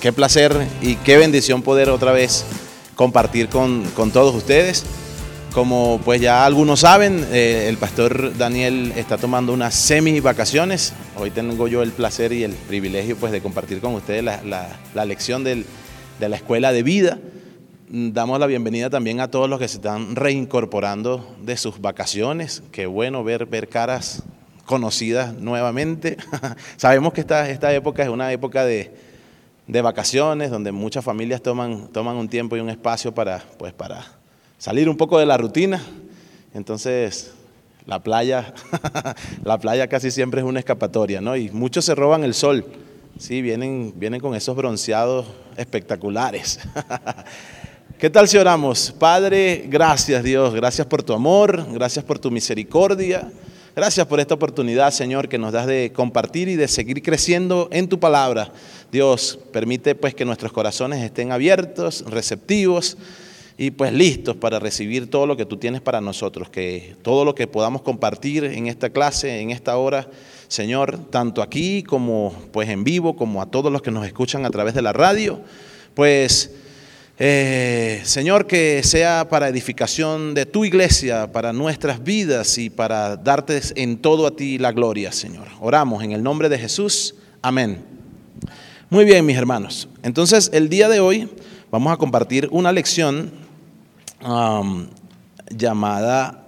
qué placer y qué bendición poder otra vez compartir con, todos ustedes. Como pues ya algunos saben, eh, el pastor Daniel está tomando unas semi vacaciones. Hoy tengo yo el placer y el privilegio pues de compartir con ustedes la, lección de la escuela de vida. Damos la bienvenida también a todos los que se están reincorporando de sus vacaciones. Qué bueno ver, ver caras conocidas nuevamente. Sabemos que esta, esta época es una época de, de vacaciones, donde muchas familias toman, toman un tiempo y un espacio para, pues, para salir un poco de la rutina. Entonces, la playa, la playa casi siempre es una escapatoria, ¿no? Y muchos se roban el sol, sí, vienen, vienen con esos bronceados espectaculares. ¿Qué tal si oramos? Padre, gracias Dios, gracias por tu amor, gracias por tu misericordia. Gracias por esta oportunidad, Señor, que nos das de compartir y de seguir creciendo en tu palabra. Dios, permite pues que nuestros corazones estén abiertos, receptivos y pues listos para recibir todo lo que tú tienes para nosotros, que todo lo que podamos compartir en esta clase, en esta hora, Señor, tanto aquí como pues en vivo, como a todos los que nos escuchan a través de la radio, pues eh, Señor, que sea para edificación de tu iglesia, para nuestras vidas y para darte en todo a ti la gloria, Señor. Oramos en el nombre de Jesús. Amén. Muy bien, mis hermanos. Entonces, el día de hoy vamos a compartir una lección um, llamada,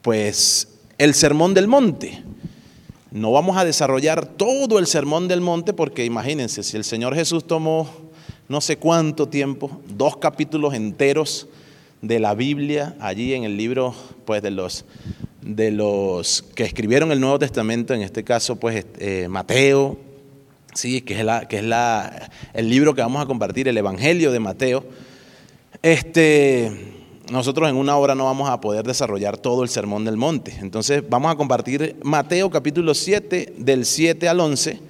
pues, el Sermón del Monte. No vamos a desarrollar todo el Sermón del Monte porque imagínense, si el Señor Jesús tomó no sé cuánto tiempo, dos capítulos enteros de la Biblia, allí en el libro pues, de, los, de los que escribieron el Nuevo Testamento, en este caso pues, eh, Mateo, sí, que es, la, que es la, el libro que vamos a compartir, el Evangelio de Mateo. Este, nosotros en una hora no vamos a poder desarrollar todo el Sermón del Monte. Entonces vamos a compartir Mateo capítulo 7, del 7 al 11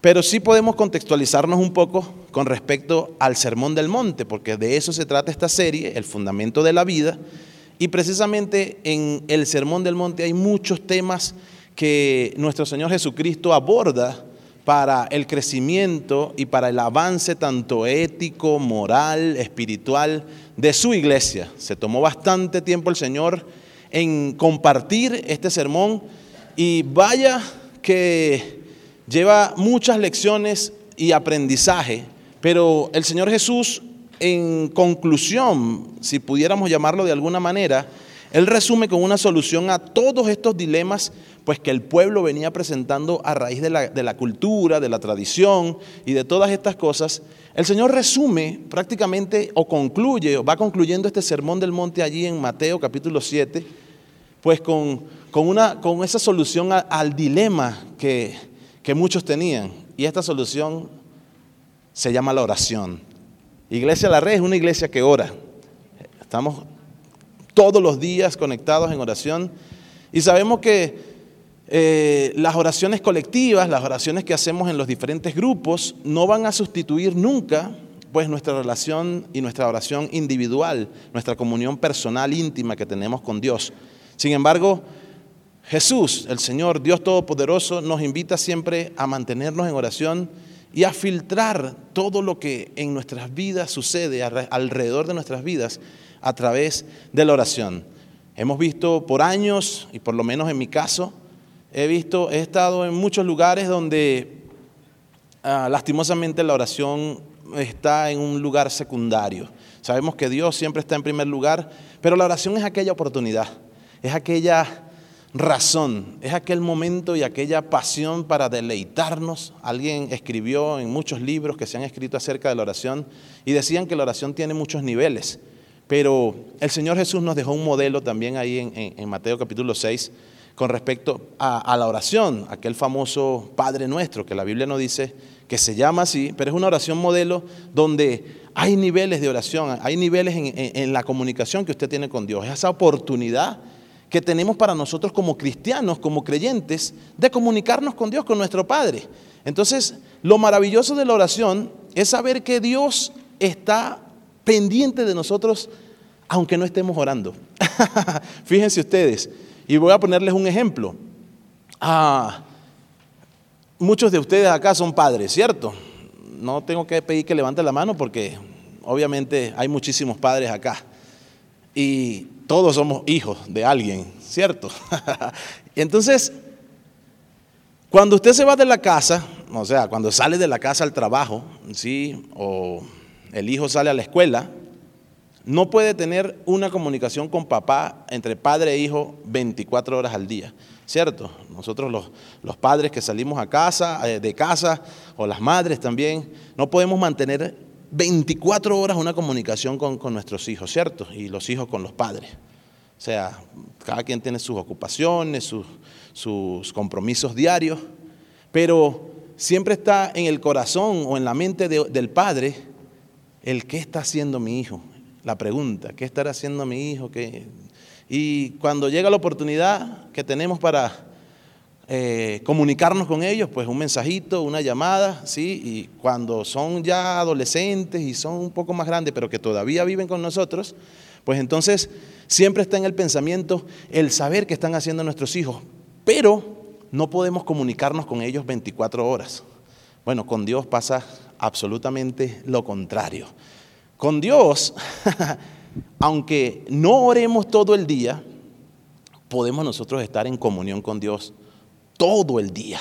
pero sí podemos contextualizarnos un poco con respecto al Sermón del Monte, porque de eso se trata esta serie, el fundamento de la vida. Y precisamente en el Sermón del Monte hay muchos temas que nuestro Señor Jesucristo aborda para el crecimiento y para el avance tanto ético, moral, espiritual de su iglesia. Se tomó bastante tiempo el Señor en compartir este sermón y vaya que lleva muchas lecciones y aprendizaje, pero el Señor Jesús, en conclusión, si pudiéramos llamarlo de alguna manera, Él resume con una solución a todos estos dilemas pues que el pueblo venía presentando a raíz de la, de la, cultura, de la tradición y de todas estas cosas, el Señor resume prácticamente o concluye, o va concluyendo este sermón del monte allí en Mateo capítulo 7, pues con, con, una, con esa solución al dilema que, que muchos tenían. Y esta solución se llama la oración. Iglesia La Red es una iglesia que ora. Estamos todos los días conectados en oración y sabemos que eh, las oraciones colectivas, las oraciones que hacemos en los diferentes grupos, no van a sustituir nunca pues nuestra relación y nuestra oración individual, nuestra comunión personal íntima que tenemos con Dios. Sin embargo, Jesús, el Señor, Dios Todopoderoso, nos invita siempre a mantenernos en oración y a filtrar todo lo que en nuestras vidas sucede alrededor de nuestras vidas a través de la oración. Hemos visto por años, y por lo menos en mi caso, he visto, he estado en muchos lugares donde ah, lastimosamente la oración está en un lugar secundario. Sabemos que Dios siempre está en primer lugar, pero la oración es aquella oportunidad, es aquella razón, es aquel momento y aquella pasión para deleitarnos. Alguien escribió en muchos libros que se han escrito acerca de la oración y decían que la oración tiene muchos niveles, pero el Señor Jesús nos dejó un modelo también ahí en, Mateo capítulo 6 con respecto a, la oración, aquel famoso Padre nuestro que la Biblia no dice que se llama así, pero es una oración modelo donde hay niveles de oración, hay niveles en, la comunicación que usted tiene con Dios. Esa oportunidad que tenemos para nosotros como cristianos, como creyentes, de comunicarnos con Dios, con nuestro Padre. Entonces, lo maravilloso de la oración es saber que Dios está pendiente de nosotros aunque no estemos orando. Fíjense ustedes, y voy a ponerles un ejemplo. Ah, muchos de ustedes acá son padres, ¿cierto? No tengo que pedir que levanten la mano porque obviamente hay muchísimos padres acá. Y todos somos hijos de alguien, ¿cierto? Entonces, cuando usted se va de la casa, o sea, cuando sale de la casa al trabajo, ¿sí? O el hijo sale a la escuela, no puede tener una comunicación con papá entre padre e hijo 24 horas al día, ¿cierto? Nosotros los, padres que salimos a casa, eh, de casa, o las madres también, no podemos mantener 24 horas una comunicación con, nuestros hijos, ¿cierto? Y los hijos con los padres. O sea, cada quien tiene sus ocupaciones, sus, compromisos diarios, pero siempre está en el corazón o en la mente del padre el qué está haciendo mi hijo, la pregunta, ¿qué estará haciendo mi hijo? Y cuando llega la oportunidad que tenemos para eh, comunicarnos con ellos, pues un mensajito, una llamada, ¿sí? Y cuando son ya adolescentes y son un poco más grandes, pero que todavía viven con nosotros, pues entonces siempre está en el pensamiento el saber qué están haciendo nuestros hijos, pero no podemos comunicarnos con ellos 24 horas. Bueno, con Dios pasa absolutamente lo contrario. Con Dios, aunque no oremos todo el día, podemos nosotros estar en comunión con Dios todo el día,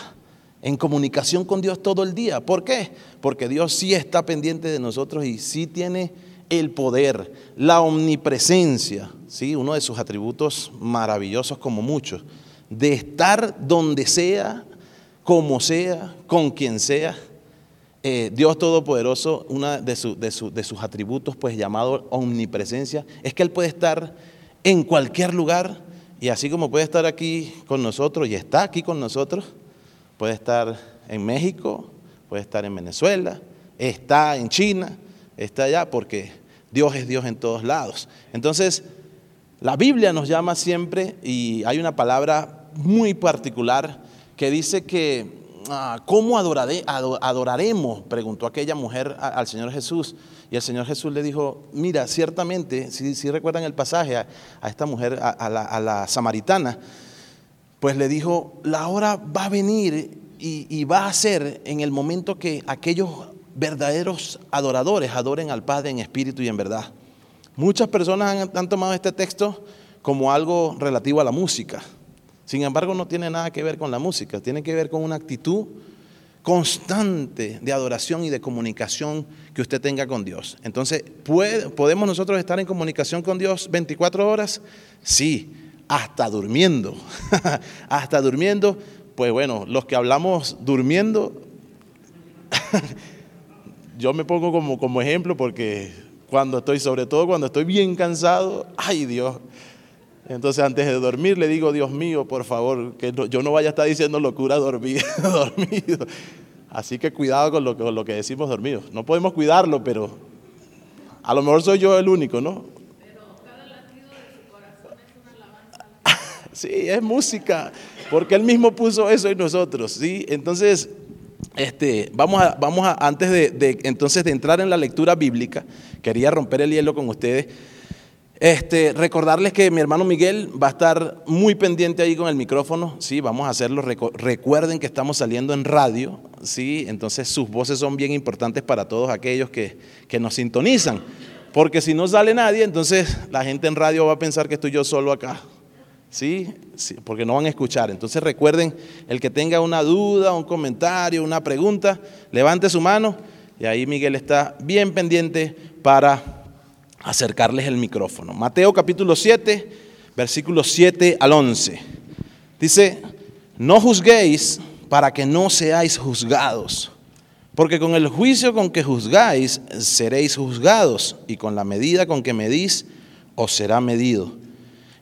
en comunicación con Dios todo el día. ¿Por qué? Porque Dios sí está pendiente de nosotros y sí tiene el poder, la omnipresencia, ¿sí? uno de sus atributos maravillosos como muchos, de estar donde sea, como sea, con quien sea. Eh, Dios Todopoderoso, uno de, de, de sus atributos, pues llamado omnipresencia, es que Él puede estar en cualquier lugar y así como puede estar aquí con nosotros y está aquí con nosotros, puede estar en México, puede estar en Venezuela, está en China, está allá, porque Dios es Dios en todos lados. Entonces, la Biblia nos llama siempre, y hay una palabra muy particular que dice que, ah, ¿cómo adoraremos? Preguntó aquella mujer al Señor Jesús. Y el Señor Jesús le dijo, mira, ciertamente, si, recuerdan el pasaje a, esta mujer, a, la, samaritana, pues le dijo, la hora va a venir y, va a ser en el momento que aquellos verdaderos adoradores adoren al Padre en espíritu y en verdad. Muchas personas han tomado este texto como algo relativo a la música. Sin embargo, no tiene nada que ver con la música, tiene que ver con una actitud constante de adoración y de comunicación que usted tenga con Dios. Entonces, ¿podemos nosotros estar en comunicación con Dios 24 horas? Sí, hasta durmiendo. hasta durmiendo. Pues bueno, los que hablamos durmiendo, yo me pongo como, como ejemplo porque cuando estoy, sobre todo cuando estoy bien cansado, ay Dios, entonces antes de dormir le digo, Dios mío, por favor, que yo no vaya a estar diciendo locura dormido. dormido. Así que cuidado con lo, con lo que decimos dormidos. No podemos cuidarlo, pero a lo mejor soy yo el único, ¿no? Pero cada latido de su corazón es una alabanza. sí, es música, porque él mismo puso eso en nosotros, ¿sí? Entonces, este, vamos a, vamos a antes de, entonces de entrar en la lectura bíblica, quería romper el hielo con ustedes este, recordarles que mi hermano Miguel va a estar muy pendiente ahí con el micrófono, sí, vamos a hacerlo. Recuerden que estamos saliendo en radio, sí, entonces sus voces son bien importantes para todos aquellos que, nos sintonizan. Porque si no sale nadie, entonces la gente en radio va a pensar que estoy yo solo acá, ¿sí? sí, porque no van a escuchar. Entonces recuerden, el que tenga una duda, un comentario, una pregunta, levante su mano y ahí Miguel está bien pendiente para acercarles el micrófono. Mateo capítulo 7, versículos 7 al 11. Dice, no juzguéis para que no seáis juzgados, porque con el juicio con que juzgáis seréis juzgados, y con la medida con que medís os será medido.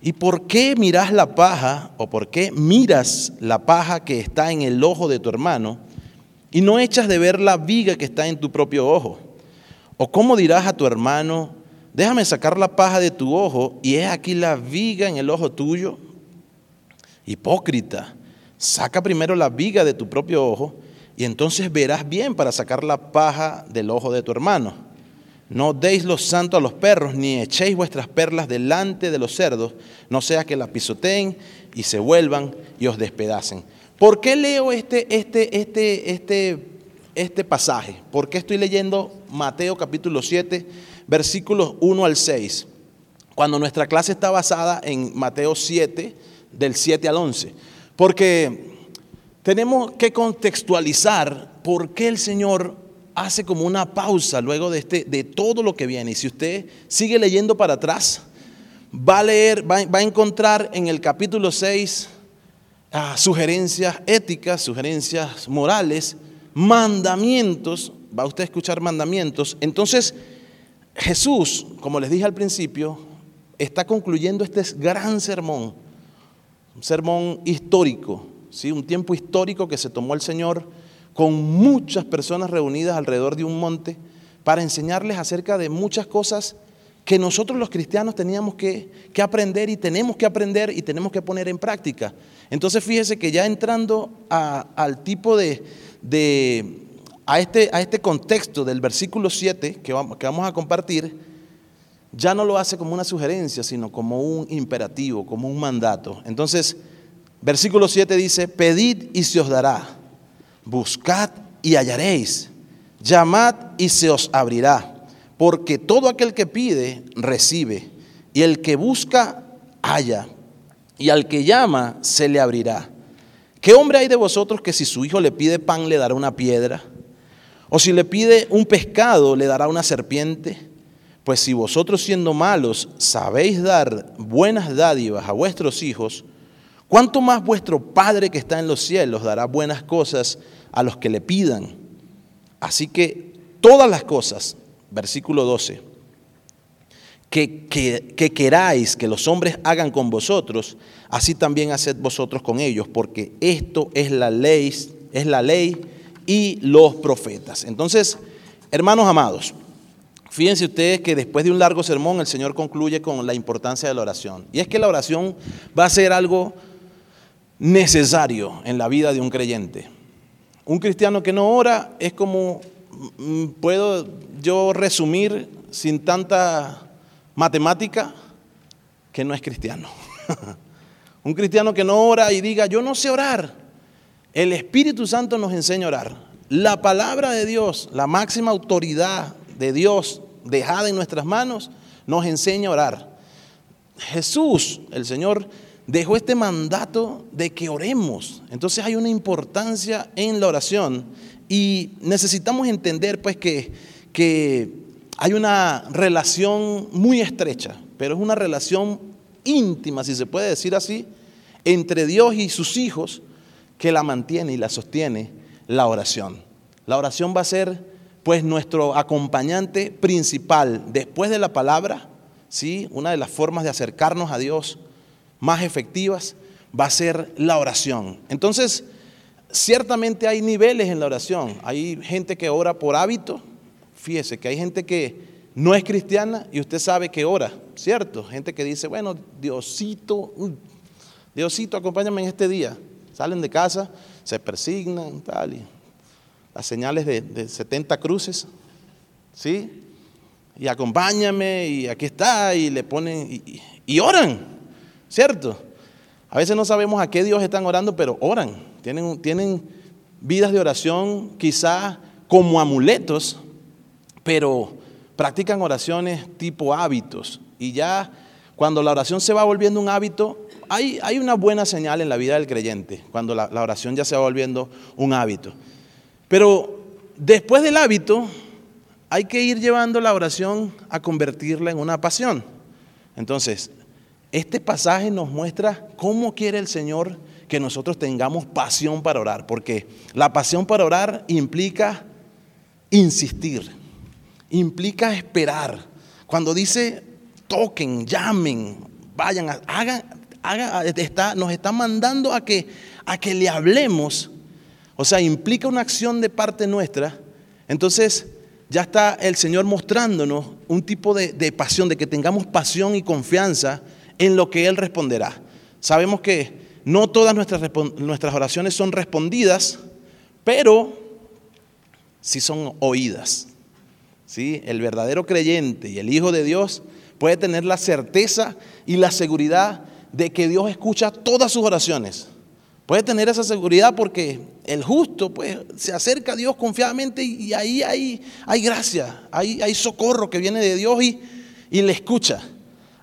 ¿Y por qué miras la paja o por qué miras la paja que está en el ojo de tu hermano y no echas de ver la viga que está en tu propio ojo? ¿O cómo dirás a tu hermano, déjame sacar la paja de tu ojo y es aquí la viga en el ojo tuyo? Hipócrita, saca primero la viga de tu propio ojo y entonces verás bien para sacar la paja del ojo de tu hermano. No deis los santos a los perros, ni echéis vuestras perlas delante de los cerdos, no sea que la pisoteen y se vuelvan y os despedacen. ¿Por qué leo este, este, este, este, este pasaje? ¿Por qué estoy leyendo Mateo capítulo 7, versículos 1 al 6? Cuando nuestra clase está basada en Mateo 7, del 7 al 11. Porque tenemos que contextualizar por qué el Señor hace como una pausa luego de, este, de todo lo que viene. Y si usted sigue leyendo para atrás, va a leer, va, a encontrar en el capítulo 6 ah, sugerencias éticas, sugerencias morales, mandamientos, va usted a escuchar mandamientos. Entonces, Jesús, como les dije al principio, está concluyendo este gran sermón, un sermón histórico, un tiempo histórico que se tomó el Señor con muchas personas reunidas alrededor de un monte para enseñarles acerca de muchas cosas que nosotros los cristianos teníamos que, aprender y tenemos que aprender y tenemos que poner en práctica. Entonces fíjese que ya entrando al tipo de, a, este, a este contexto del versículo 7 que vamos, que vamos a compartir, ya no lo hace como una sugerencia, sino como un imperativo, como un mandato. Entonces, Versículo 7 dice, pedid y se os dará, buscad y hallaréis, llamad y se os abrirá, porque todo aquel que pide, recibe, y el que busca, halla, y al que llama, se le abrirá. ¿Qué hombre hay de vosotros que si su hijo le pide pan, le dará una piedra? ¿O si le pide un pescado, le dará una serpiente? Pues si vosotros siendo malos sabéis dar buenas dádivas a vuestros hijos, ¿Cuánto más vuestro Padre que está en los cielos dará buenas cosas a los que le pidan? Así que todas las cosas, versículo 12, que, que, queráis que los hombres hagan con vosotros, así también haced vosotros con ellos, porque esto es la ley, es la ley y los profetas. Entonces, hermanos amados, Fíjense ustedes que después de un largo sermón el Señor concluye con la importancia de la oración. Y es que la oración va a ser algo necesario en la vida de un creyente. Un cristiano que no ora es como, mm, puedo yo resumir sin tanta matemática, que no es cristiano. un cristiano que no ora y diga, yo no sé orar. El Espíritu Santo nos enseña a orar. La palabra de Dios, la máxima autoridad de Dios dejada en nuestras manos, nos enseña a orar. Jesús, el Señor, dejó este mandato de que oremos. Entonces hay una importancia en la oración y necesitamos entender pues que, que hay una relación muy estrecha, pero es una relación íntima, si se puede decir así, entre Dios y sus hijos que la mantiene y la sostiene la oración. La oración va a ser pues nuestro acompañante principal después de la palabra, ¿sí? Una de las formas de acercarnos a Dios más efectivas va a ser la oración. Entonces, ciertamente hay niveles en la oración. Hay gente que ora por hábito. Fíjese que hay gente que no es cristiana y usted sabe que ora, ¿cierto? Gente que dice, bueno, Diosito, Diosito, acompáñame en este día. Salen de casa, se persignan, tal, y las señales de, 70 cruces, ¿sí? Y acompáñame, y aquí está, y le ponen, y oran. ¿Cierto? A veces no sabemos a qué Dios están orando, pero oran. Tienen, tienen vidas de oración quizá como amuletos, pero practican oraciones tipo hábitos. Y ya cuando la oración se va volviendo un hábito, hay, una buena señal en la vida del creyente, cuando la, la oración ya se va volviendo un hábito. Pero después del hábito, hay que ir llevando la oración a convertirla en una pasión. Entonces, este pasaje nos muestra cómo quiere el Señor que nosotros tengamos pasión para orar, porque la pasión para orar implica insistir, implica esperar. Cuando dice toquen, llamen, vayan, hagan, nos está mandando a que, le hablemos, o sea, implica una acción de parte nuestra. Entonces, ya está el Señor mostrándonos un tipo de, pasión, de que tengamos pasión y confianza en lo que Él responderá. Sabemos que no todas nuestras, oraciones son respondidas, pero sí son oídas. El verdadero creyente y el Hijo de Dios puede tener la certeza y la seguridad de que Dios escucha todas sus oraciones. Puede tener esa seguridad porque el justo pues, se acerca a Dios confiadamente y, ahí hay, hay gracia, hay, hay, socorro que viene de Dios y, y le escucha.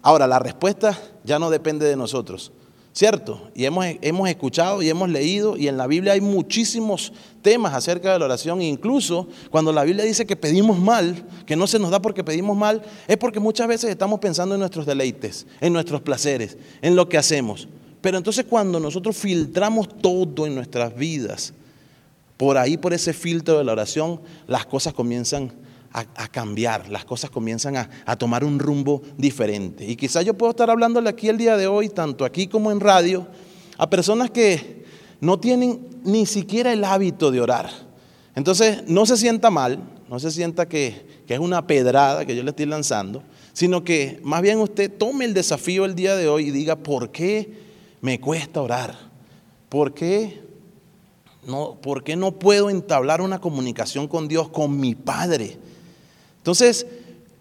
Ahora, la respuesta ya no depende de nosotros. ¿Cierto? Y hemos, hemos, escuchado y hemos leído y en la Biblia hay muchísimos temas acerca de la oración. Incluso cuando la Biblia dice que pedimos mal, que no se nos da porque pedimos mal, es porque muchas veces estamos pensando en nuestros deleites, en nuestros placeres, en lo que hacemos. Pero entonces cuando nosotros filtramos todo en nuestras vidas, por ahí, por ese filtro de la oración, las cosas comienzan a, cambiar, las cosas comienzan a, tomar un rumbo diferente. Y quizás yo puedo estar hablándole aquí el día de hoy, tanto aquí como en radio, a personas que no tienen ni siquiera el hábito de orar. Entonces, no se sienta mal, no se sienta que, que es una pedrada que yo le estoy lanzando, sino que más bien usted tome el desafío el día de hoy y diga, ¿por qué me cuesta orar? ¿Por qué no, ¿por qué no puedo entablar una comunicación con Dios, con mi Padre? Entonces,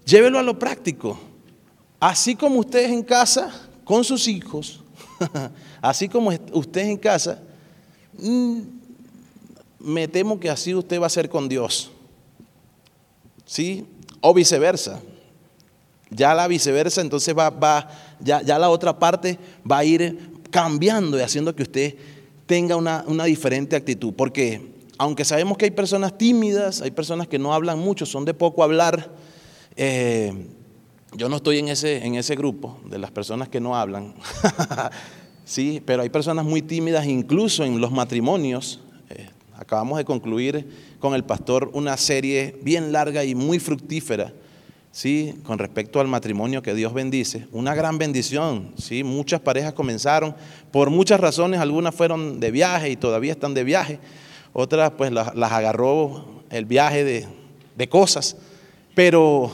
llévelo a lo práctico. Así como ustedes en casa, con sus hijos, así como ustedes en casa, mm, me temo que así usted va a ser con Dios. ¿Sí? O viceversa. Ya la viceversa, entonces va, va ya, ya, la otra parte va a ir cambiando y haciendo que usted tenga una, una diferente actitud. Porque aunque sabemos que hay personas tímidas, hay personas que no hablan mucho, son de poco hablar, eh, yo no estoy en ese, en ese grupo de las personas que no hablan, sí, pero hay personas muy tímidas incluso en los matrimonios. Eh, acabamos de concluir con el pastor una serie bien larga y muy fructífera. ¿sí? con respecto al matrimonio que Dios bendice, una gran bendición, ¿sí? muchas parejas comenzaron, por muchas razones, algunas fueron de viaje y todavía están de viaje, otras pues las, agarró el viaje de, cosas, pero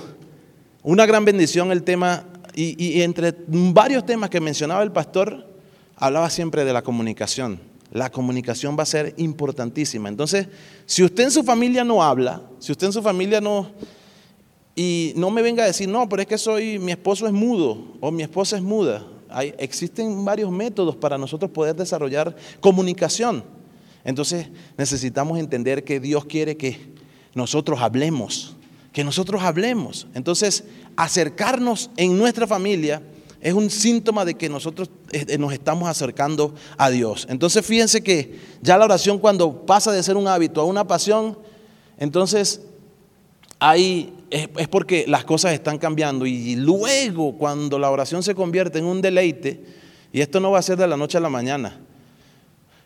una gran bendición el tema, y, y entre varios temas que mencionaba el pastor, hablaba siempre de la comunicación. La comunicación va a ser importantísima. Entonces, si usted en su familia no habla, si usted en su familia no, y no me venga a decir, no, pero es que soy, mi esposo es mudo o mi esposa es muda. Hay, existen varios métodos para nosotros poder desarrollar comunicación. Entonces necesitamos entender que Dios quiere que nosotros hablemos, que nosotros hablemos. Entonces acercarnos en nuestra familia es un síntoma de que nosotros eh, nos estamos acercando a Dios. Entonces fíjense que ya la oración cuando pasa de ser un hábito a una pasión, entonces ahí es, es porque las cosas están cambiando y luego cuando la oración se convierte en un deleite, y esto no va a ser de la noche a la mañana,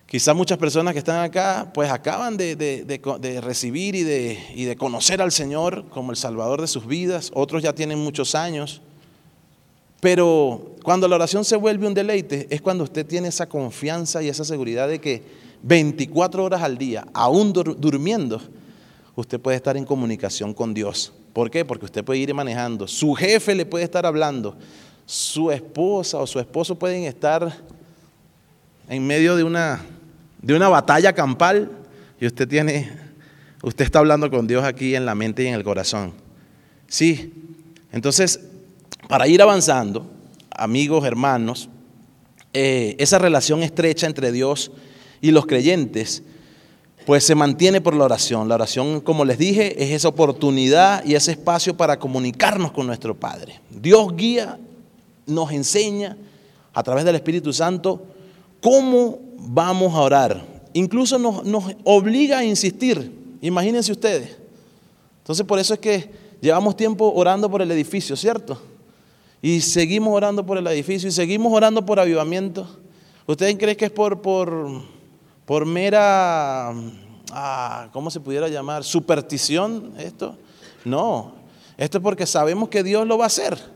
Quizás muchas personas que están acá, pues acaban de, recibir y, de, conocer al Señor como el Salvador de sus vidas, otros ya tienen muchos años. Pero cuando la oración se vuelve un deleite, es cuando usted tiene esa confianza y esa seguridad de que 24 horas al día, aún durmiendo, usted puede estar en comunicación con Dios. ¿Por qué? Porque usted puede ir manejando, su jefe le puede estar hablando, su esposa o su esposo pueden estar en medio de una de una batalla campal y usted tiene, usted está hablando con Dios aquí en la mente y en el corazón. Sí, entonces, para ir avanzando, amigos, hermanos, eh, esa relación estrecha entre Dios y los creyentes, pues se mantiene por la oración. La oración, como les dije, es esa oportunidad y ese espacio para comunicarnos con nuestro Padre. Dios guía, nos enseña a través del Espíritu Santo cómo vamos a orar. Incluso nos, obliga a insistir. Imagínense ustedes. Entonces por eso es que llevamos tiempo orando por el edificio, ¿cierto? Y seguimos orando por el edificio y seguimos orando por avivamiento. ¿Ustedes creen que es por, por, por mera, ah, ¿cómo se pudiera llamar? ¿Superstición esto? No, esto es porque sabemos que Dios lo va a hacer.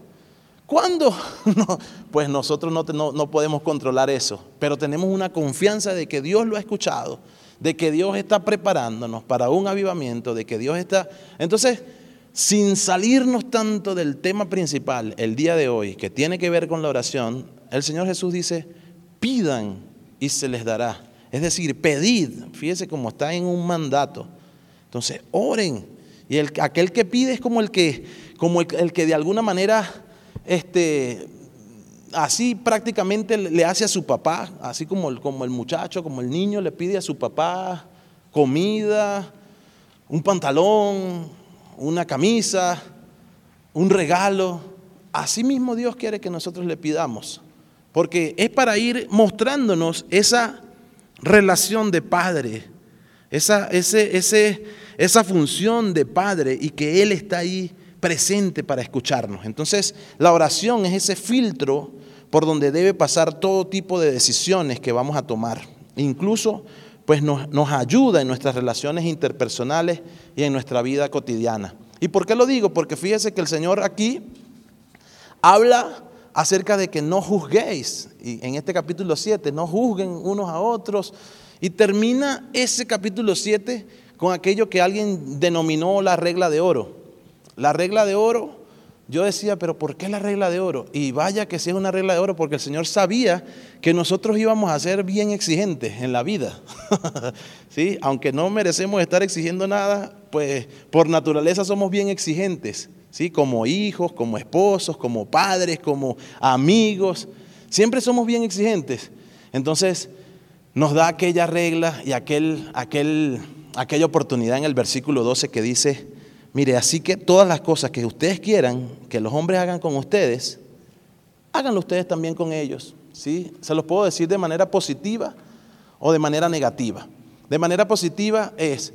¿Cuándo? No, pues nosotros no, no, podemos controlar eso, pero tenemos una confianza de que Dios lo ha escuchado, de que Dios está preparándonos para un avivamiento, de que Dios está... Entonces, sin salirnos tanto del tema principal el día de hoy, que tiene que ver con la oración, el Señor Jesús dice, pidan y se les dará. Es decir, pedid, fíjese cómo está en un mandato. Entonces, oren. Y el, aquel que pide es como el que, como el, que de alguna manera, este, así prácticamente le hace a su papá, así como como el muchacho, como el niño le pide a su papá comida, un pantalón, una camisa, un regalo. Así mismo Dios quiere que nosotros le pidamos, porque es para ir mostrándonos esa relación de padre, esa, ese, ese, esa función de padre y que Él está ahí presente para escucharnos. Entonces, la oración es ese filtro por donde debe pasar todo tipo de decisiones que vamos a tomar. Incluso pues nos, ayuda en nuestras relaciones interpersonales y en nuestra vida cotidiana. ¿Y por qué lo digo? Porque fíjese que el Señor aquí habla acerca de que no juzguéis. Y en este capítulo 7, no juzguen unos a otros. Y termina ese capítulo 7 con aquello que alguien denominó la regla de oro. La regla de oro yo decía, pero ¿por qué la regla de oro? Y vaya que si es una regla de oro, porque el Señor sabía que nosotros íbamos a ser bien exigentes en la vida. ¿Sí? Aunque no merecemos estar exigiendo nada, pues por naturaleza somos bien exigentes. ¿Sí? Como hijos, como esposos, como padres, como amigos. Siempre somos bien exigentes. Entonces, nos da aquella regla y aquel, aquel, aquella oportunidad en el versículo 12 que dice, Mire, así que todas las cosas que ustedes quieran que los hombres hagan con ustedes, háganlo ustedes también con ellos. ¿sí? Se los puedo decir de manera positiva o de manera negativa. De manera positiva es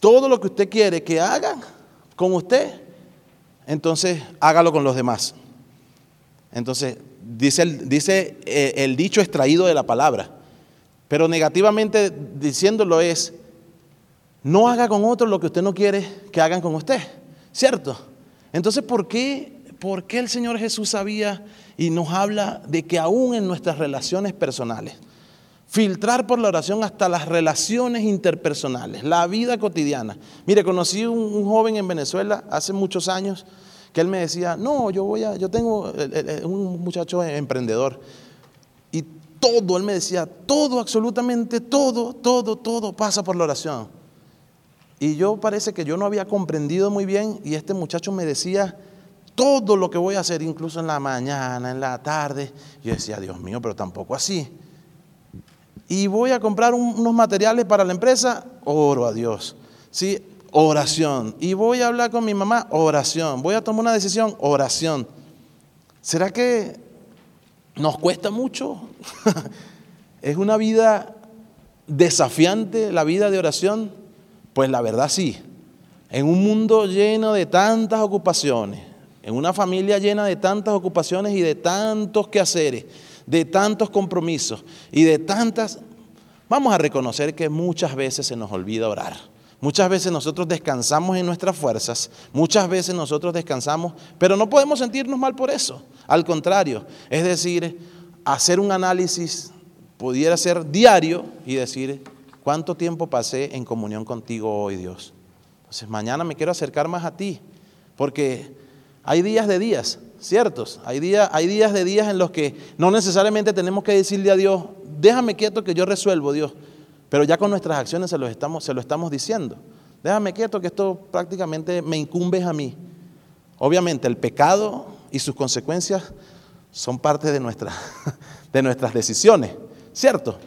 todo lo que usted quiere que hagan con usted, entonces hágalo con los demás. Entonces, dice dice eh, el dicho extraído de la palabra, pero negativamente diciéndolo es, no haga con otros lo que usted no quiere que hagan con usted, ¿cierto? Entonces, ¿por qué, ¿por qué el Señor Jesús sabía y nos habla de que aún en nuestras relaciones personales, filtrar por la oración hasta las relaciones interpersonales, la vida cotidiana. Mire, conocí un, un, joven en Venezuela hace muchos años que él me decía, no, yo voy a, yo tengo eh, eh, eh, un muchacho emprendedor y todo, él me decía, todo, absolutamente todo, todo, todo pasa por la oración. Y yo parece que yo no había comprendido muy bien y este muchacho me decía todo lo que voy a hacer, incluso en la mañana, en la tarde. Yo decía, Dios mío, pero tampoco así. Y voy a comprar unos materiales para la empresa, oro a Dios. ¿Sí? Oración. Y voy a hablar con mi mamá, oración. Voy a tomar una decisión, oración. ¿Será que nos cuesta mucho? ¿Es una vida desafiante la vida de oración? Pues la verdad sí. En un mundo lleno de tantas ocupaciones, en una familia llena de tantas ocupaciones y de tantos quehaceres, de tantos compromisos y de tantas... Vamos a reconocer que muchas veces se nos olvida orar. Muchas veces nosotros descansamos en nuestras fuerzas, muchas veces nosotros descansamos, pero no podemos sentirnos mal por eso. Al contrario, es decir, hacer un análisis pudiera ser diario y decir, ¿Cuánto tiempo pasé en comunión contigo hoy, Dios? Entonces mañana me quiero acercar más a ti, porque hay días de días, ¿ciertos? Hay, hay días de días en los que no necesariamente tenemos que decirle a Dios, déjame quieto que yo resuelvo, Dios, pero ya con nuestras acciones se lo estamos, se lo estamos diciendo. Déjame quieto que esto prácticamente me incumbe a mí. Obviamente el pecado y sus consecuencias son parte de, nuestra, de nuestras decisiones, ¿cierto?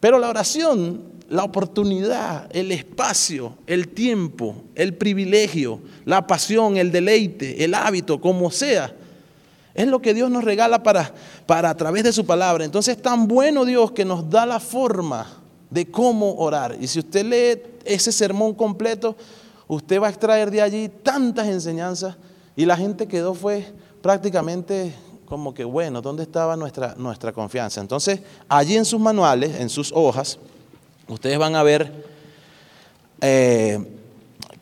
Pero la oración la oportunidad, el espacio, el tiempo, el privilegio, la pasión, el deleite, el hábito, como sea. Es lo que Dios nos regala para, para a través de su palabra. Entonces es tan bueno Dios que nos da la forma de cómo orar. Y si usted lee ese sermón completo, usted va a extraer de allí tantas enseñanzas y la gente quedó fue prácticamente como que, bueno, ¿dónde estaba nuestra, nuestra confianza? Entonces, allí en sus manuales, en sus hojas, ustedes van a ver eh,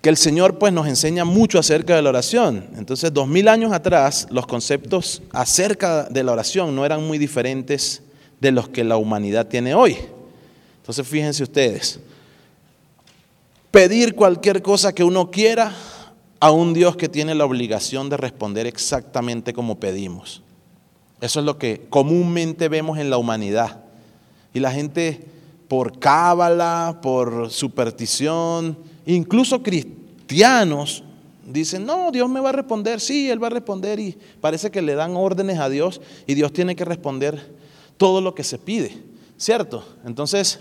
que el Señor pues nos enseña mucho acerca de la oración. Entonces, dos mil años atrás, los conceptos acerca de la oración no eran muy diferentes de los que la humanidad tiene hoy. Entonces fíjense ustedes, pedir cualquier cosa que uno quiera a un Dios que tiene la obligación de responder exactamente como pedimos. Eso es lo que comúnmente vemos en la humanidad. Y la gente por cábala, por superstición, incluso cristianos dicen, no, Dios me va a responder, sí, Él va a responder y parece que le dan órdenes a Dios y Dios tiene que responder todo lo que se pide, ¿cierto? Entonces,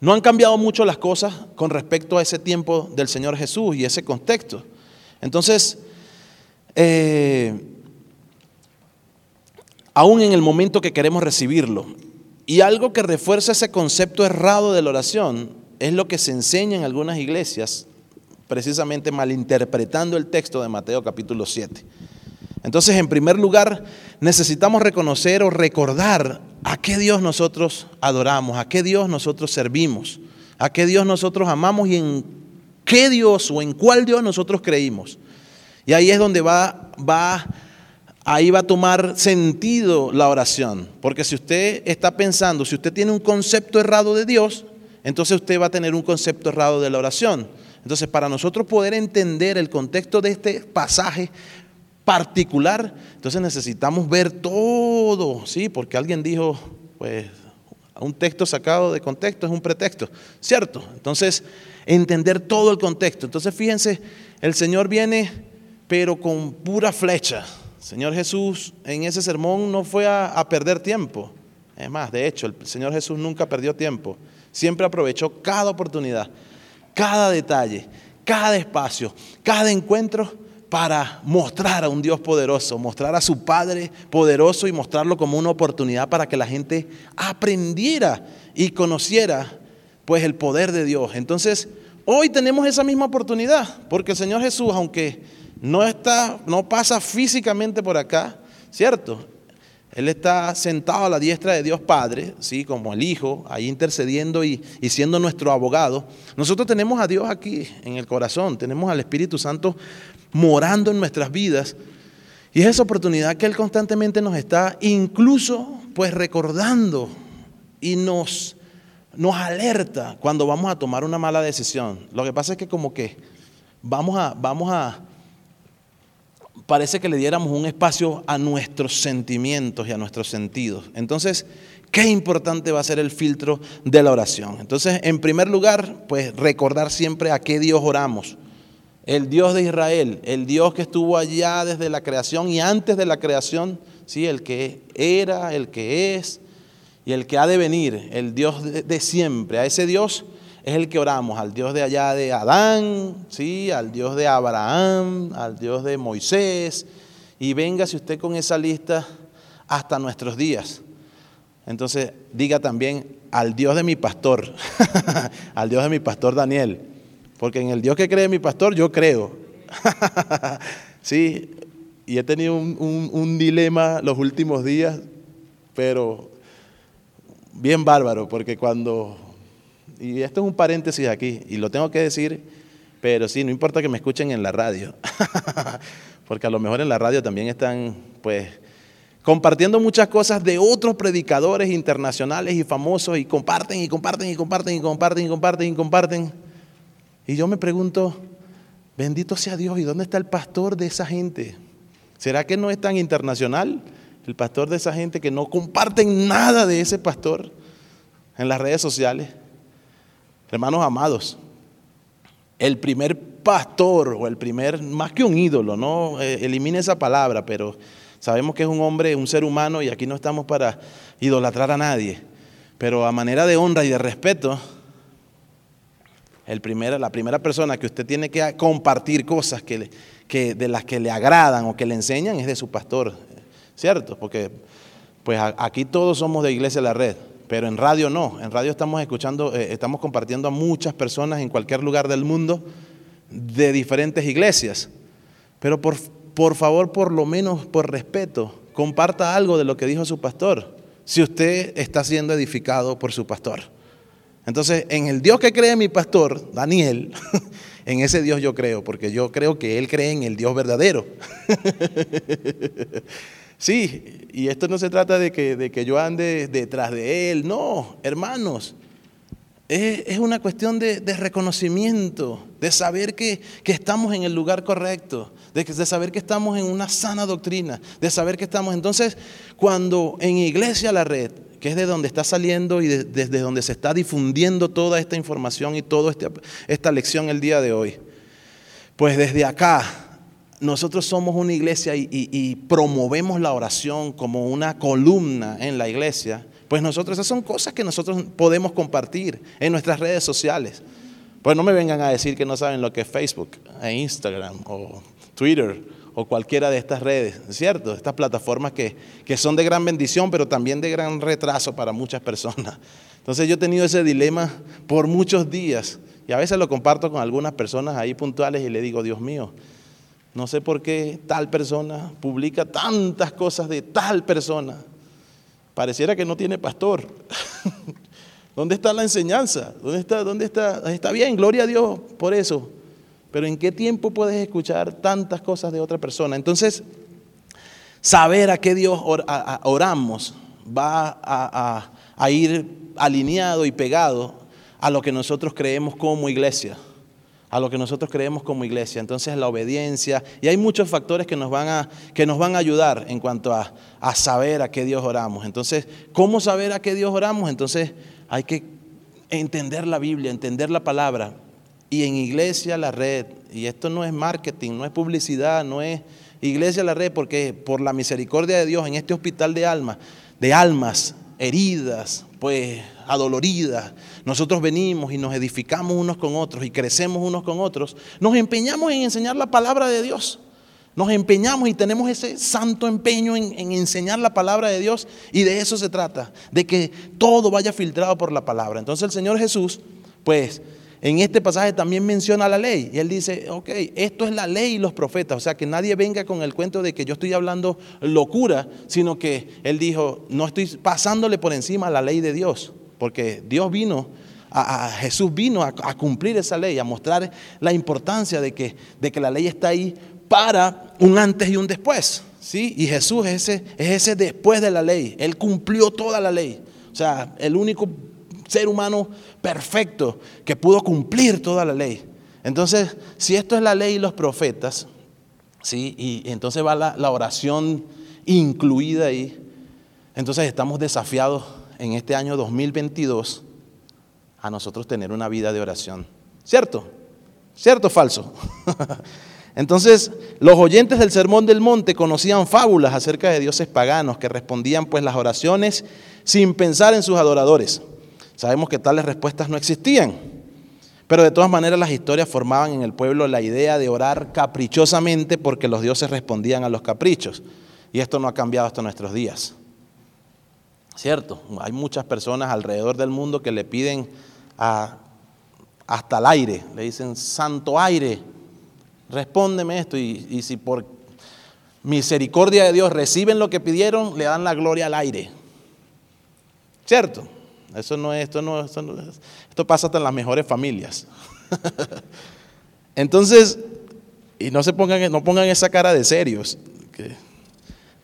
no han cambiado mucho las cosas con respecto a ese tiempo del Señor Jesús y ese contexto. Entonces, eh, aún en el momento que queremos recibirlo, y algo que refuerza ese concepto errado de la oración es lo que se enseña en algunas iglesias, precisamente malinterpretando el texto de Mateo capítulo 7. Entonces, en primer lugar, necesitamos reconocer o recordar a qué Dios nosotros adoramos, a qué Dios nosotros servimos, a qué Dios nosotros amamos y en qué Dios o en cuál Dios nosotros creímos. Y ahí es donde va, va ahí va a tomar sentido la oración. Porque si usted está pensando, si usted tiene un concepto errado de Dios, entonces usted va a tener un concepto errado de la oración. Entonces, para nosotros poder entender el contexto de este pasaje particular, entonces necesitamos ver todo, ¿sí? Porque alguien dijo, pues, un texto sacado de contexto es un pretexto, ¿cierto? Entonces, entender todo el contexto. Entonces, fíjense, el Señor viene, pero con pura flecha, Señor Jesús en ese sermón no fue a, perder tiempo. Es más, de hecho, el Señor Jesús nunca perdió tiempo. Siempre aprovechó cada oportunidad, cada detalle, cada espacio, cada encuentro para mostrar a un Dios poderoso, mostrar a su Padre poderoso y mostrarlo como una oportunidad para que la gente aprendiera y conociera pues el poder de Dios. Entonces, hoy tenemos esa misma oportunidad, porque el Señor Jesús, aunque no está, no pasa físicamente por acá, ¿cierto? Él está sentado a la diestra de Dios Padre, ¿sí? como el Hijo, ahí intercediendo y, y, siendo nuestro abogado. Nosotros tenemos a Dios aquí en el corazón, tenemos al Espíritu Santo morando en nuestras vidas. Y es esa oportunidad que Él constantemente nos está incluso pues recordando y nos, nos alerta cuando vamos a tomar una mala decisión. Lo que pasa es que como que vamos a, vamos a, parece que le diéramos un espacio a nuestros sentimientos y a nuestros sentidos. Entonces, qué importante va a ser el filtro de la oración. Entonces, en primer lugar, pues recordar siempre a qué Dios oramos. El Dios de Israel, el Dios que estuvo allá desde la creación y antes de la creación, ¿sí? el que era, el que es y el que ha de venir, el Dios de, de siempre. A ese Dios es el que oramos, al Dios de allá de Adán, ¿sí? al Dios de Abraham, al Dios de Moisés, y véngase usted con esa lista hasta nuestros días. Entonces diga también al Dios de mi pastor, al Dios de mi pastor Daniel, porque en el Dios que cree mi pastor yo creo. sí, y he tenido un, un dilema los últimos días, pero bien bárbaro, porque cuando y esto es un paréntesis aquí, y lo tengo que decir, pero sí, no importa que me escuchen en la radio, porque a lo mejor en la radio también están, pues, compartiendo muchas cosas de otros predicadores internacionales y famosos, y comparten, y comparten, y comparten, y comparten, y comparten, y comparten. Y yo me pregunto, bendito sea Dios, ¿y dónde está el pastor de esa gente? ¿Será que no es tan internacional el pastor de esa gente que no comparten nada de ese pastor en las redes sociales? Hermanos amados, el primer pastor o el primer, más que un ídolo, no eh, elimine esa palabra, pero sabemos que es un hombre, un ser humano y aquí no estamos para idolatrar a nadie, pero a manera de honra y de respeto, el la primera persona que usted tiene que compartir cosas que, que, de las que le agradan o que le enseñan es de su pastor, ¿cierto? Porque pues aquí todos somos de Iglesia La Red, pero en radio no, en radio estamos escuchando, eh, estamos compartiendo a muchas personas en cualquier lugar del mundo de diferentes iglesias. Pero por, por favor, por lo menos por respeto, comparta algo de lo que dijo su pastor, si usted está siendo edificado por su pastor. Entonces, en el Dios que cree mi pastor, Daniel, en ese Dios yo creo, porque yo creo que él cree en el Dios verdadero. Sí, y esto no se trata de que, de que yo ande detrás de Él, no, hermanos. Es, una cuestión de, reconocimiento, de saber que, estamos en el lugar correcto, de, de, saber que estamos en una sana doctrina, de saber que estamos. Entonces, cuando en Iglesia La Red, que es de donde está saliendo y desde donde se está difundiendo toda esta información y toda esta, esta lección el día de hoy, pues desde acá nosotros somos una iglesia y, promovemos la oración como una columna en la iglesia, pues nosotros, esas son cosas que nosotros podemos compartir en nuestras redes sociales. Pues no me vengan a decir que no saben lo que es Facebook, e Instagram o Twitter o cualquiera de estas redes, ¿cierto? Estas plataformas que, que son de gran bendición, pero también de gran retraso para muchas personas. Entonces yo he tenido ese dilema por muchos días y a veces lo comparto con algunas personas ahí puntuales y le digo, Dios mío, no sé por qué tal persona publica tantas cosas de tal persona. Pareciera que no tiene pastor. ¿Dónde está la enseñanza? ¿Dónde está? ¿Dónde está? Está bien, gloria a Dios por eso. Pero ¿en qué tiempo puedes escuchar tantas cosas de otra persona? Entonces, saber a qué Dios oramos va a, a ir alineado y pegado a lo que nosotros creemos como iglesia a lo que nosotros creemos como iglesia. Entonces la obediencia, y hay muchos factores que nos van a, que nos van a ayudar en cuanto a, a saber a qué Dios oramos. Entonces, ¿cómo saber a qué Dios oramos? Entonces hay que entender la Biblia, entender la palabra. Y en iglesia la red, y esto no es marketing, no es publicidad, no es iglesia la red, porque por la misericordia de Dios en este hospital de almas, de almas heridas, pues adoloridas, nosotros venimos y nos edificamos unos con otros y crecemos unos con otros, nos empeñamos en enseñar la palabra de Dios. Nos empeñamos y tenemos ese santo empeño en, en, enseñar la palabra de Dios y de eso se trata, de que todo vaya filtrado por la palabra. Entonces el Señor Jesús, pues en este pasaje también menciona la ley y él dice, ok, esto es la ley y los profetas, o sea que nadie venga con el cuento de que yo estoy hablando locura, sino que él dijo, no estoy pasándole por encima la ley de Dios, porque Dios vino, a, Jesús vino a, cumplir esa ley, a mostrar la importancia de que, de que la ley está ahí para un antes y un después. ¿sí? Y Jesús es ese, es ese después de la ley, Él cumplió toda la ley. O sea, el único ser humano perfecto que pudo cumplir toda la ley. Entonces, si esto es la ley y los profetas, ¿sí? y entonces va la, la oración incluida ahí, entonces estamos desafiados en este año 2022 a nosotros tener una vida de oración. ¿Cierto? ¿Cierto o falso? Entonces, los oyentes del Sermón del Monte conocían fábulas acerca de dioses paganos que respondían pues las oraciones sin pensar en sus adoradores. Sabemos que tales respuestas no existían, pero de todas maneras las historias formaban en el pueblo la idea de orar caprichosamente porque los dioses respondían a los caprichos. Y esto no ha cambiado hasta nuestros días. ¿Cierto? Hay muchas personas alrededor del mundo que le piden hasta el aire, le dicen, santo aire, respóndeme esto. Y, si por misericordia de Dios reciben lo que pidieron, le dan la gloria al aire. ¿Cierto? Eso no es, esto no, esto pasa hasta en las mejores familias. Entonces, y no se pongan, no pongan esa cara de serios.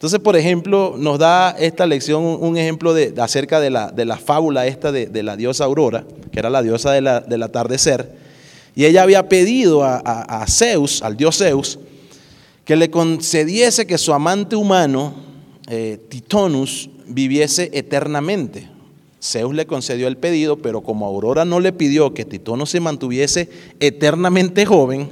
Entonces, por ejemplo, nos da esta lección un ejemplo de, acerca de la, de la, fábula esta de, la diosa Aurora, que era la diosa del atardecer, y ella había pedido a, Zeus, al dios Zeus, que le concediese que su amante humano, eh, Titonus, viviese eternamente. Zeus le concedió el pedido, pero como Aurora no le pidió que Titono se mantuviese eternamente joven,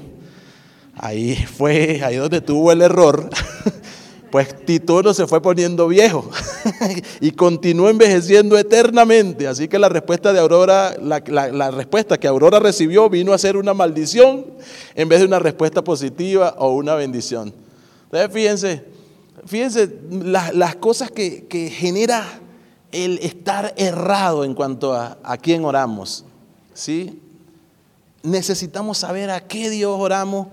ahí fue, ahí donde tuvo el error, pues Titono se fue poniendo viejo y continuó envejeciendo eternamente. Así que la respuesta de Aurora, la, la, respuesta que Aurora recibió vino a ser una maldición en vez de una respuesta positiva o una bendición. Entonces fíjense, fíjense las cosas que, que genera el estar errado en cuanto a, a quién oramos. ¿sí? Necesitamos saber a qué Dios oramos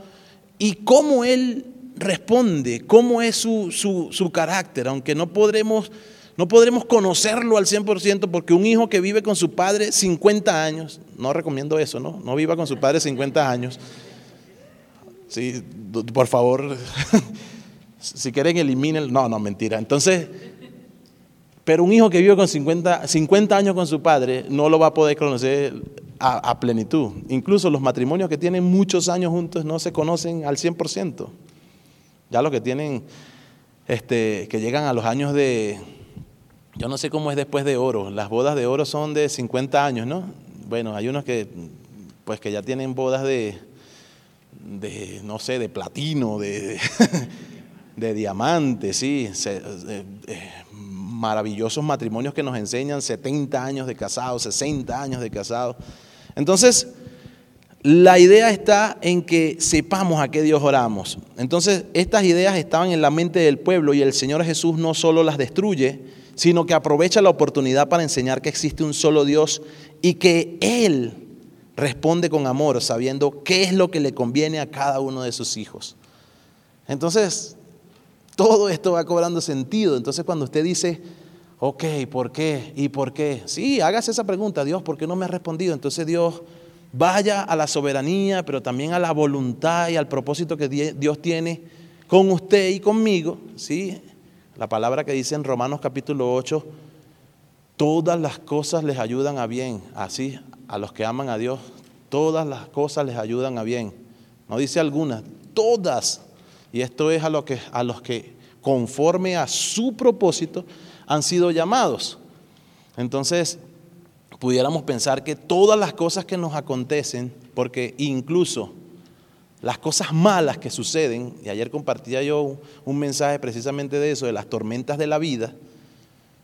y cómo Él responde, cómo es su, su, carácter, aunque no podremos, no podremos conocerlo al 100% porque un hijo que vive con su padre 50 años, no recomiendo eso, ¿no? No viva con su padre 50 años. Sí, por favor, si quieren eliminen, no, no, mentira. Entonces, Pero un hijo que vive con 50, 50 años con su padre no lo va a poder conocer a, plenitud. Incluso los matrimonios que tienen muchos años juntos no se conocen al 100%. Ya los que tienen, este, que llegan a los años de, yo no sé cómo es después de oro, las bodas de oro son de 50 años, ¿no? Bueno, hay unos que, pues que ya tienen bodas de, de no sé, de platino, de, de, diamante, sí, eh, maravillosos matrimonios que nos enseñan 70 años de casados, 60 años de casados. Entonces, la idea está en que sepamos a qué Dios oramos. Entonces, estas ideas estaban en la mente del pueblo y el Señor Jesús no solo las destruye, sino que aprovecha la oportunidad para enseñar que existe un solo Dios y que Él responde con amor, sabiendo qué es lo que le conviene a cada uno de sus hijos. Entonces, todo esto va cobrando sentido. Entonces cuando usted dice, ok, ¿por qué? ¿Y por qué? Sí, hágase esa pregunta, Dios, ¿por qué no me ha respondido? Entonces Dios vaya a la soberanía, pero también a la voluntad y al propósito que Dios tiene con usted y conmigo. ¿sí? La palabra que dice en Romanos capítulo 8, todas las cosas les ayudan a bien. Así, a los que aman a Dios, todas las cosas les ayudan a bien. No dice algunas, todas y esto es a, que, a los que conforme a su propósito han sido llamados. Entonces, pudiéramos pensar que todas las cosas que nos acontecen, porque incluso las cosas malas que suceden, y ayer compartía yo un mensaje precisamente de eso, de las tormentas de la vida,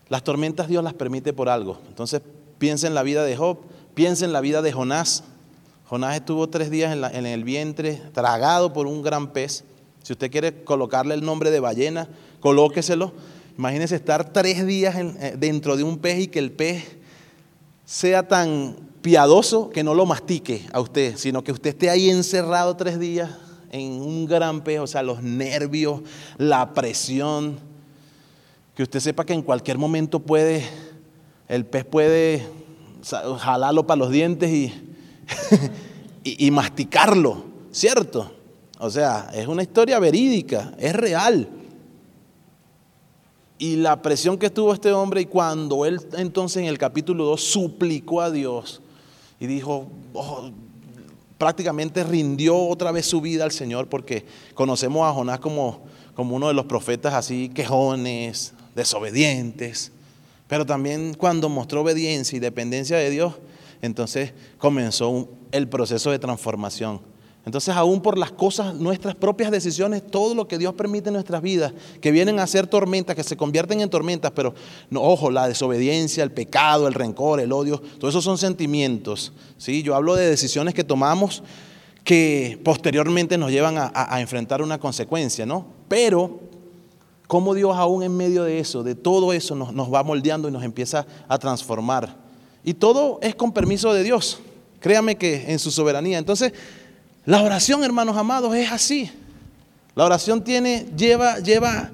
las tormentas Dios las permite por algo. Entonces, piensa en la vida de Job, piensa en la vida de Jonás. Jonás estuvo tres días en, el vientre, tragado por un gran pez. Si usted quiere colocarle el nombre de ballena, colóqueselo. Imagínese estar tres días eh, dentro de un pez y que el pez sea tan piadoso que no lo mastique a usted, sino que usted esté ahí encerrado tres días en un gran pez, o sea, los nervios, la presión, que usted sepa que en cualquier momento puede, el pez puede jalarlo para los dientes y, y masticarlo, ¿cierto? O sea, es una historia verídica, es real. Y la presión que tuvo este hombre y cuando él entonces en el capítulo 2 suplicó a Dios y dijo, oh, prácticamente rindió otra vez su vida al Señor porque conocemos a Jonás como, como uno de los profetas así quejones, desobedientes. Pero también cuando mostró obediencia y dependencia de Dios, entonces comenzó el proceso de transformación. Entonces, aún por las cosas, nuestras propias decisiones, todo lo que Dios permite en nuestras vidas, que vienen a ser tormentas, que se convierten en tormentas, pero no, ojo, la desobediencia, el pecado, el rencor, el odio, todos esos son sentimientos. ¿sí? Yo hablo de decisiones que tomamos que posteriormente nos llevan a, enfrentar una consecuencia, ¿no? Pero, cómo Dios aún en medio de eso, de todo eso, nos, nos va moldeando y nos empieza a transformar. Y todo es con permiso de Dios. Créame que en su soberanía. Entonces, la oración, hermanos amados, es así. La oración tiene, lleva, lleva,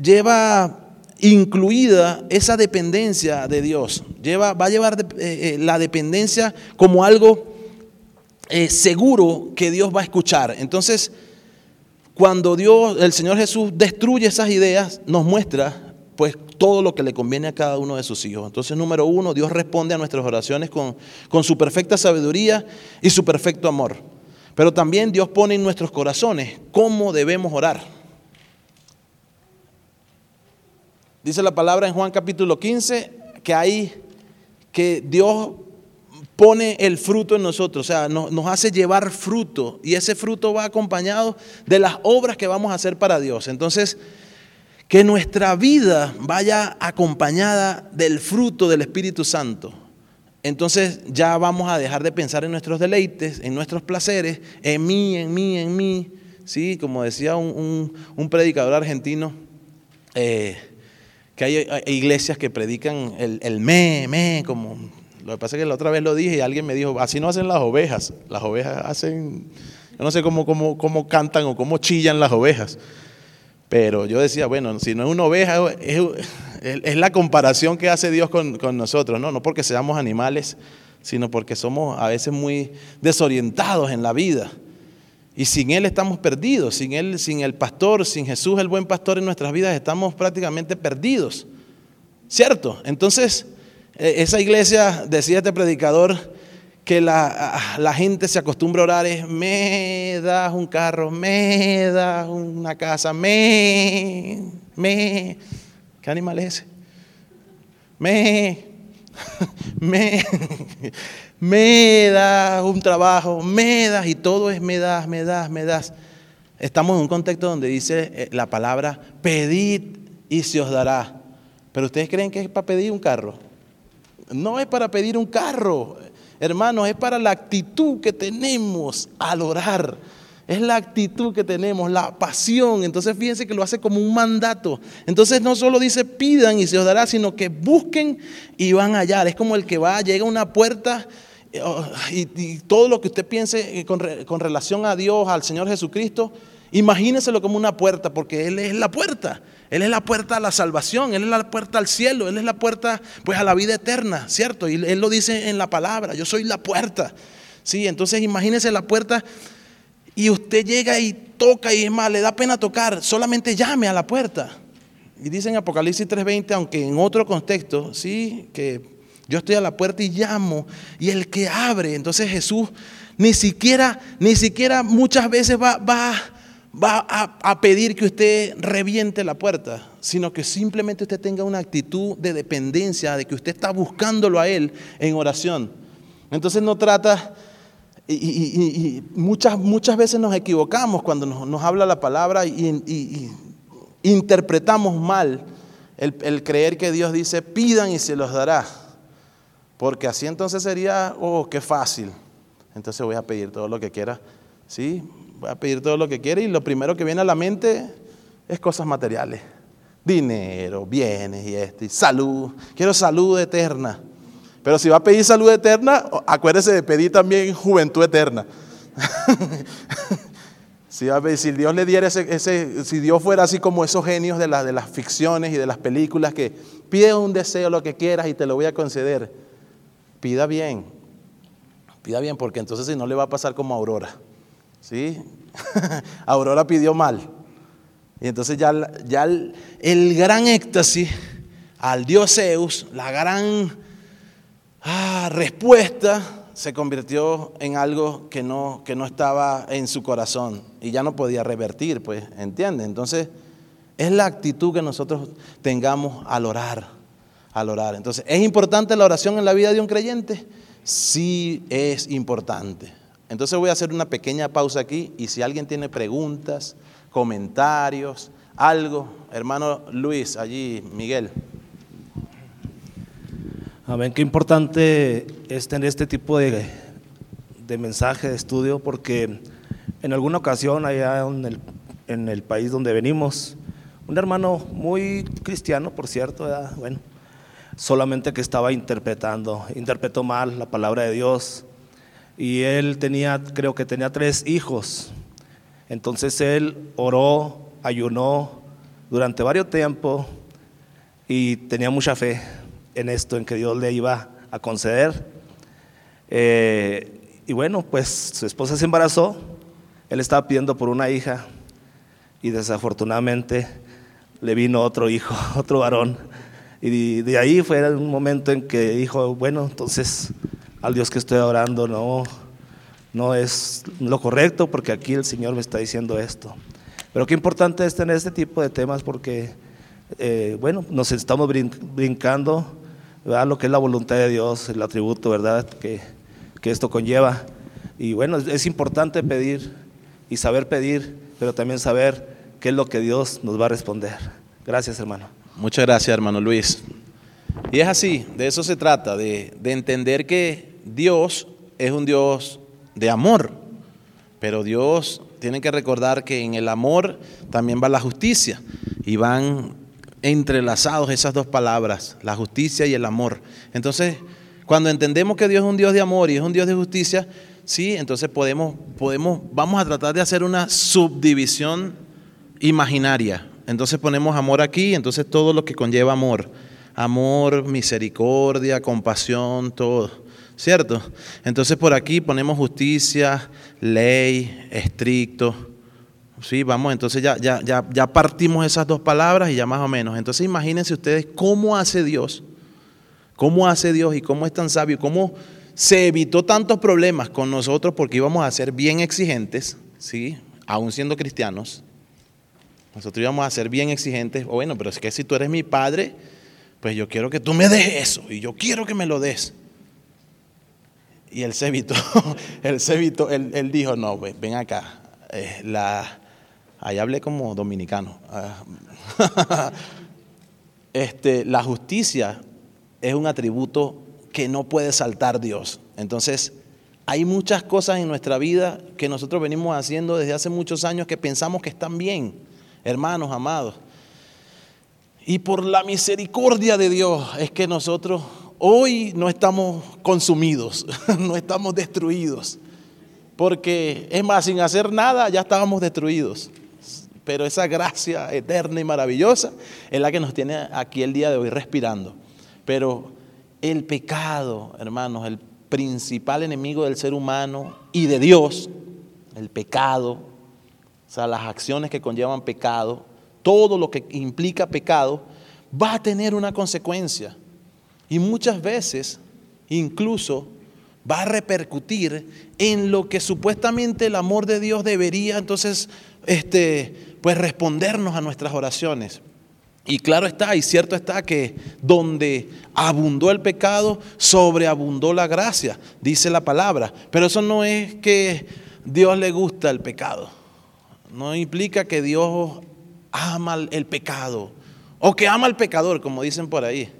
lleva incluida esa dependencia de Dios. Lleva, va a llevar eh, eh, la dependencia como algo eh, seguro que Dios va a escuchar. Entonces, cuando Dios, el Señor Jesús destruye esas ideas, nos muestra pues todo lo que le conviene a cada uno de sus hijos. Entonces, número uno, Dios responde a nuestras oraciones con, con su perfecta sabiduría y su perfecto amor. Pero también Dios pone en nuestros corazones cómo debemos orar. Dice la palabra en Juan capítulo 15 que hay que Dios pone el fruto en nosotros, o sea, nos, hace llevar fruto y ese fruto va acompañado de las obras que vamos a hacer para Dios. Entonces, que nuestra vida vaya acompañada del fruto del Espíritu Santo entonces ya vamos a dejar de pensar en nuestros deleites, en nuestros placeres, en mí, en mí, en mí. Sí, como decía un, predicador argentino, eh, que hay, iglesias que predican el, me, me, como... Lo que pasa es que la otra vez lo dije y alguien me dijo, así no hacen las ovejas. Las ovejas hacen, yo no sé cómo, cómo, cómo cantan o cómo chillan las ovejas. Pero yo decía, bueno, si no es una oveja, es, es la comparación que hace Dios con, nosotros, ¿no? No porque seamos animales, sino porque somos a veces muy desorientados en la vida. Y sin Él estamos perdidos, sin Él, sin el pastor, sin Jesús el buen pastor en nuestras vidas estamos prácticamente perdidos. ¿Cierto? Entonces, e, esa iglesia, decía este predicador, que la, la, gente se acostumbra a orar es, me das un carro, me das una casa, me, me. ¿Qué animal es ese? Me, me, me das un trabajo, me das, y todo es me das, me das, me das. Estamos en un contexto donde dice eh, la palabra pedid y se os dará. Pero ustedes creen que es para pedir un carro. No es para pedir un carro, hermanos, es para la actitud que tenemos al orar. Es la actitud que tenemos, la pasión. Entonces fíjense que lo hace como un mandato. Entonces no solo dice pidan y se os dará, sino que busquen y van a hallar. Es como el que va, llega a una puerta oh, y, todo lo que usted piense eh, con, relación a Dios, al Señor Jesucristo, imagíneselo como una puerta, porque Él es la puerta. Él es la puerta a la salvación, Él es la puerta al cielo, Él es la puerta pues a la vida eterna, ¿cierto? Y Él lo dice en la palabra, yo soy la puerta. Sí, entonces imagínese la puerta y usted llega y toca y es más, le da pena tocar, solamente llame a la puerta. Y dice en Apocalipsis 3:20, aunque en otro contexto, sí, que yo estoy a la puerta y llamo y el que abre, entonces Jesús ni siquiera, ni siquiera muchas veces va, va va a, pedir que usted reviente la puerta, sino que simplemente usted tenga una actitud de dependencia, de que usted está buscándolo a Él en oración. Entonces no trata, y, muchas, muchas veces nos equivocamos cuando nos, habla la palabra y, interpretamos mal el, creer que Dios dice, pidan y se los dará. Porque así entonces sería, oh, qué fácil. Entonces voy a pedir todo lo que quiera. ¿Sí? Voy a pedir todo lo que quiere y lo primero que viene a la mente es cosas materiales. Dinero, bienes y esto, y salud. Quiero salud eterna. Pero si va a pedir salud eterna, acuérdese de pedir también juventud eterna. si, si, Dios le diera ese, si Dios fuera así como esos genios de, de las ficciones y de las películas que pide un deseo, lo que quieras y te lo voy a conceder, pida bien, pida bien porque entonces si no le va a pasar como a Aurora. ¿sí? Aurora pidió mal. Y entonces ya, ya el, gran éxtasis al dios Zeus, la gran ah, respuesta, se convirtió en algo que no, que no estaba en su corazón y ya no podía revertir, pues, ¿entiende? Entonces, es la actitud que nosotros tengamos al orar, al orar. Entonces, ¿es importante la oración en la vida de un creyente? Sí es importante. Entonces voy a hacer una pequeña pausa aquí y si alguien tiene preguntas, comentarios, algo, hermano Luis, allí, Miguel. Amén, qué importante es tener este tipo de, de mensaje, de estudio, porque en alguna ocasión allá en el, en el país donde venimos, un hermano muy cristiano, por cierto, bueno, solamente que estaba interpretando, interpretó mal la palabra de Dios. Y él tenía, creo que tenía tres hijos. Entonces él oró, ayunó durante varios tiempos y tenía mucha fe en esto, en que Dios le iba a conceder. Eh, y bueno, pues su esposa se embarazó, él estaba pidiendo por una hija y desafortunadamente le vino otro hijo, otro varón. Y de ahí fue un momento en que dijo, bueno, entonces al Dios que estoy orando, no, no es lo correcto porque aquí el Señor me está diciendo esto. Pero qué importante es tener este tipo de temas porque, eh, bueno, nos estamos brincando a lo que es la voluntad de Dios, el atributo, ¿verdad?, que, que esto conlleva. Y bueno, es importante pedir y saber pedir, pero también saber qué es lo que Dios nos va a responder. Gracias, hermano. Muchas gracias, hermano Luis. Y es así, de eso se trata, de, de entender que Dios es un Dios de amor, pero Dios tiene que recordar que en el amor también va la justicia y van entrelazados esas dos palabras, la justicia y el amor. Entonces, cuando entendemos que Dios es un Dios de amor y es un Dios de justicia, sí, entonces podemos, podemos, vamos a tratar de hacer una subdivisión imaginaria. Entonces ponemos amor aquí, entonces todo lo que conlleva amor, amor, misericordia, compasión, todo. ¿cierto? Entonces por aquí ponemos justicia, ley, estricto, Sí, vamos, entonces ya, ya, ya, ya partimos esas dos palabras y ya más o menos. Entonces imagínense ustedes cómo hace Dios, cómo hace Dios y cómo es tan sabio, cómo se evitó tantos problemas con nosotros porque íbamos a ser bien exigentes, ¿sí? Aún siendo cristianos. Nosotros íbamos a ser bien exigentes. bueno, pero es que si tú eres mi padre, pues yo quiero que tú me des eso y yo quiero que me lo des. Y él se evitó, él evitó, él, dijo, no, ven acá, eh, la, ahí hablé como dominicano. Ah, este, la justicia es un atributo que no puede saltar Dios. Entonces, hay muchas cosas en nuestra vida que nosotros venimos haciendo desde hace muchos años que pensamos que están bien, hermanos amados. Y por la misericordia de Dios es que nosotros hoy no estamos consumidos, no estamos destruidos. Porque es más, sin hacer nada ya estábamos destruidos. Pero esa gracia eterna y maravillosa es la que nos tiene aquí el día de hoy respirando. Pero el pecado, hermanos, el principal enemigo del ser humano y de Dios, el pecado, o sea, las acciones que conllevan pecado, todo lo que implica pecado, va a tener una consecuencia. Y muchas veces, incluso, va a repercutir en lo que supuestamente el amor de Dios debería entonces este, pues respondernos a nuestras oraciones. Y claro está, y cierto está que donde abundó el pecado, sobreabundó la gracia, dice la palabra. Pero eso no es que Dios le gusta el pecado. No implica que Dios ama el pecado o que ama al pecador, como dicen por ahí.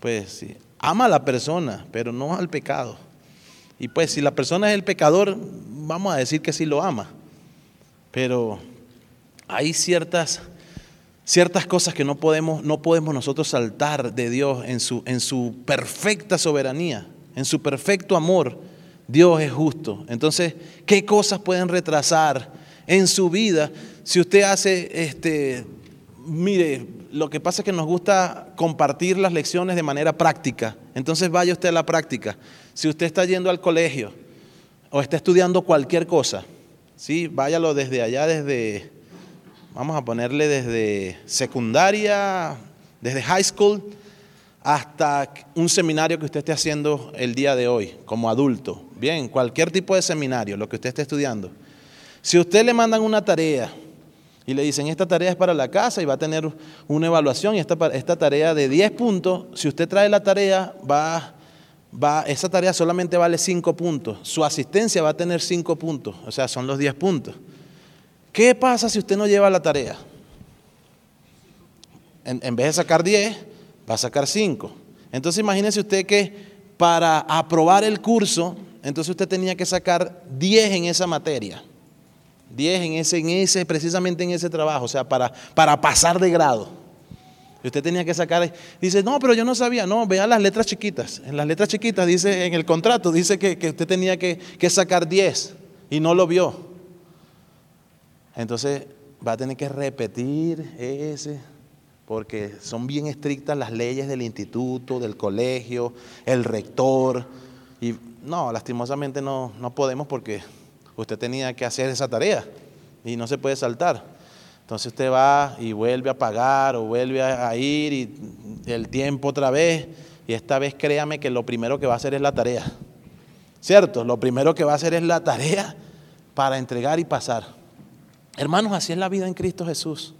Pues sí, ama a la persona, pero no al pecado. Y pues si la persona es el pecador, vamos a decir que sí lo ama. Pero hay ciertas ciertas cosas que no podemos, no podemos nosotros saltar de Dios en su, en su perfecta soberanía, en su perfecto amor. Dios es justo. Entonces, ¿qué cosas pueden retrasar en su vida si usted hace, este, mire, lo que pasa es que nos gusta compartir las lecciones de manera práctica. Entonces vaya usted a la práctica. Si usted está yendo al colegio o está estudiando cualquier cosa, ¿sí? váyalo desde allá, desde vamos a ponerle desde secundaria, desde high school, hasta un seminario que usted esté haciendo el día de hoy como adulto. Bien, cualquier tipo de seminario, lo que usted esté estudiando. Si usted le mandan una tarea y le dicen, esta tarea es para la casa y va a tener una evaluación y esta, esta tarea de 10 puntos, si usted trae la tarea, va, va, esa tarea solamente vale 5 puntos. Su asistencia va a tener 5 puntos, o sea, son los 10 puntos. ¿Qué pasa si usted no lleva la tarea? En, vez de sacar 10, va a sacar 5. Entonces imagínese usted que para aprobar el curso, entonces usted tenía que sacar 10 en esa materia. 10 en ese, en ese, precisamente en ese trabajo, o sea, para, para pasar de grado. Y usted tenía que sacar, dice, no, pero yo no sabía, no, vea las letras chiquitas. En las letras chiquitas dice, en el contrato, dice que, usted tenía que, que sacar 10 y no lo vio. Entonces va a tener que repetir ese, porque son bien estrictas las leyes del instituto, del colegio, el rector. Y no, lastimosamente no, no podemos porque usted tenía que hacer esa tarea y no se puede saltar. Entonces usted va y vuelve a pagar o vuelve a ir y el tiempo otra vez. Y esta vez créame que lo primero que va a hacer es la tarea. ¿Cierto? Lo primero que va a hacer es la tarea para entregar y pasar. Hermanos, así es la vida en Cristo Jesús.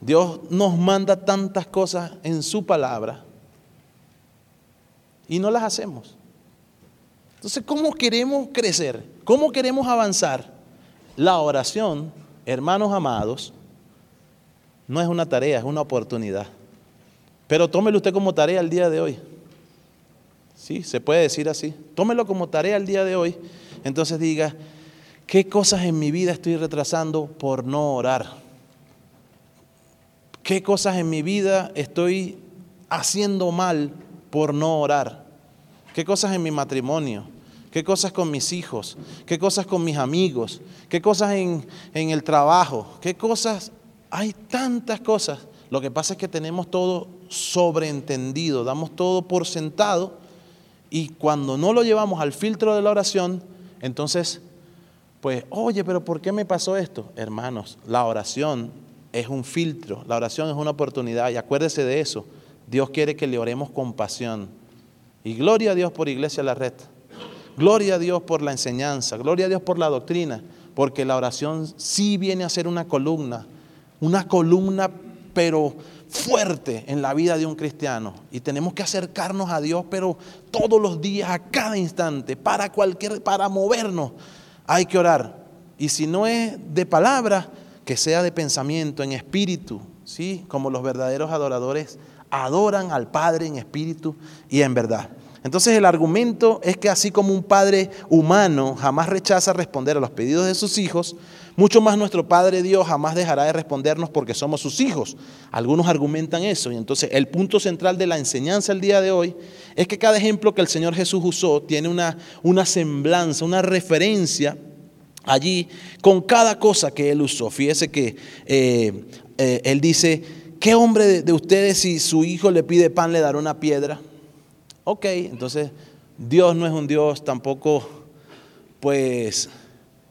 Dios nos manda tantas cosas en su palabra y no las hacemos. Entonces, ¿cómo queremos crecer? ¿Cómo queremos avanzar? La oración, hermanos amados, no es una tarea, es una oportunidad. Pero tómelo usted como tarea el día de hoy. Sí, se puede decir así. Tómelo como tarea el día de hoy. Entonces diga, ¿Qué cosas en mi vida estoy retrasando por no orar? ¿Qué cosas en mi vida estoy haciendo mal por no orar? ¿Qué cosas en mi matrimonio? ¿Qué cosas con mis hijos? ¿Qué cosas con mis amigos? ¿Qué cosas en, el trabajo? ¿Qué cosas? Hay tantas cosas. Lo que pasa es que tenemos todo sobreentendido, damos todo por sentado y cuando no lo llevamos al filtro de la oración, entonces pues, oye, pero ¿por qué me pasó esto? Hermanos, la oración es un filtro, la oración es una oportunidad y acuérdese de eso. Dios quiere que le oremos con pasión. Y gloria a Dios por Iglesia La Red. Gloria a Dios por la enseñanza. Gloria a Dios por la doctrina. Porque la oración sí viene a ser una columna. Una columna, pero fuerte en la vida de un cristiano. Y tenemos que acercarnos a Dios, pero todos los días, a cada instante, para cualquier, para movernos, hay que orar. Y si no es de palabra, que sea de pensamiento, en espíritu, ¿sí? Como los verdaderos adoradores adoran al Padre en espíritu y en verdad. Entonces el argumento es que así como un padre humano jamás rechaza responder a los pedidos de sus hijos, mucho más nuestro Padre Dios jamás dejará de respondernos porque somos sus hijos. Algunos argumentan eso y entonces el punto central de la enseñanza el día de hoy es que cada ejemplo que el Señor Jesús usó tiene una, una semblanza, una referencia allí con cada cosa que Él usó. Fíjese que eh, eh, Él dice, ¿qué hombre de ustedes si su hijo le pide pan le dará una piedra? Ok, entonces Dios no es un Dios tampoco, pues,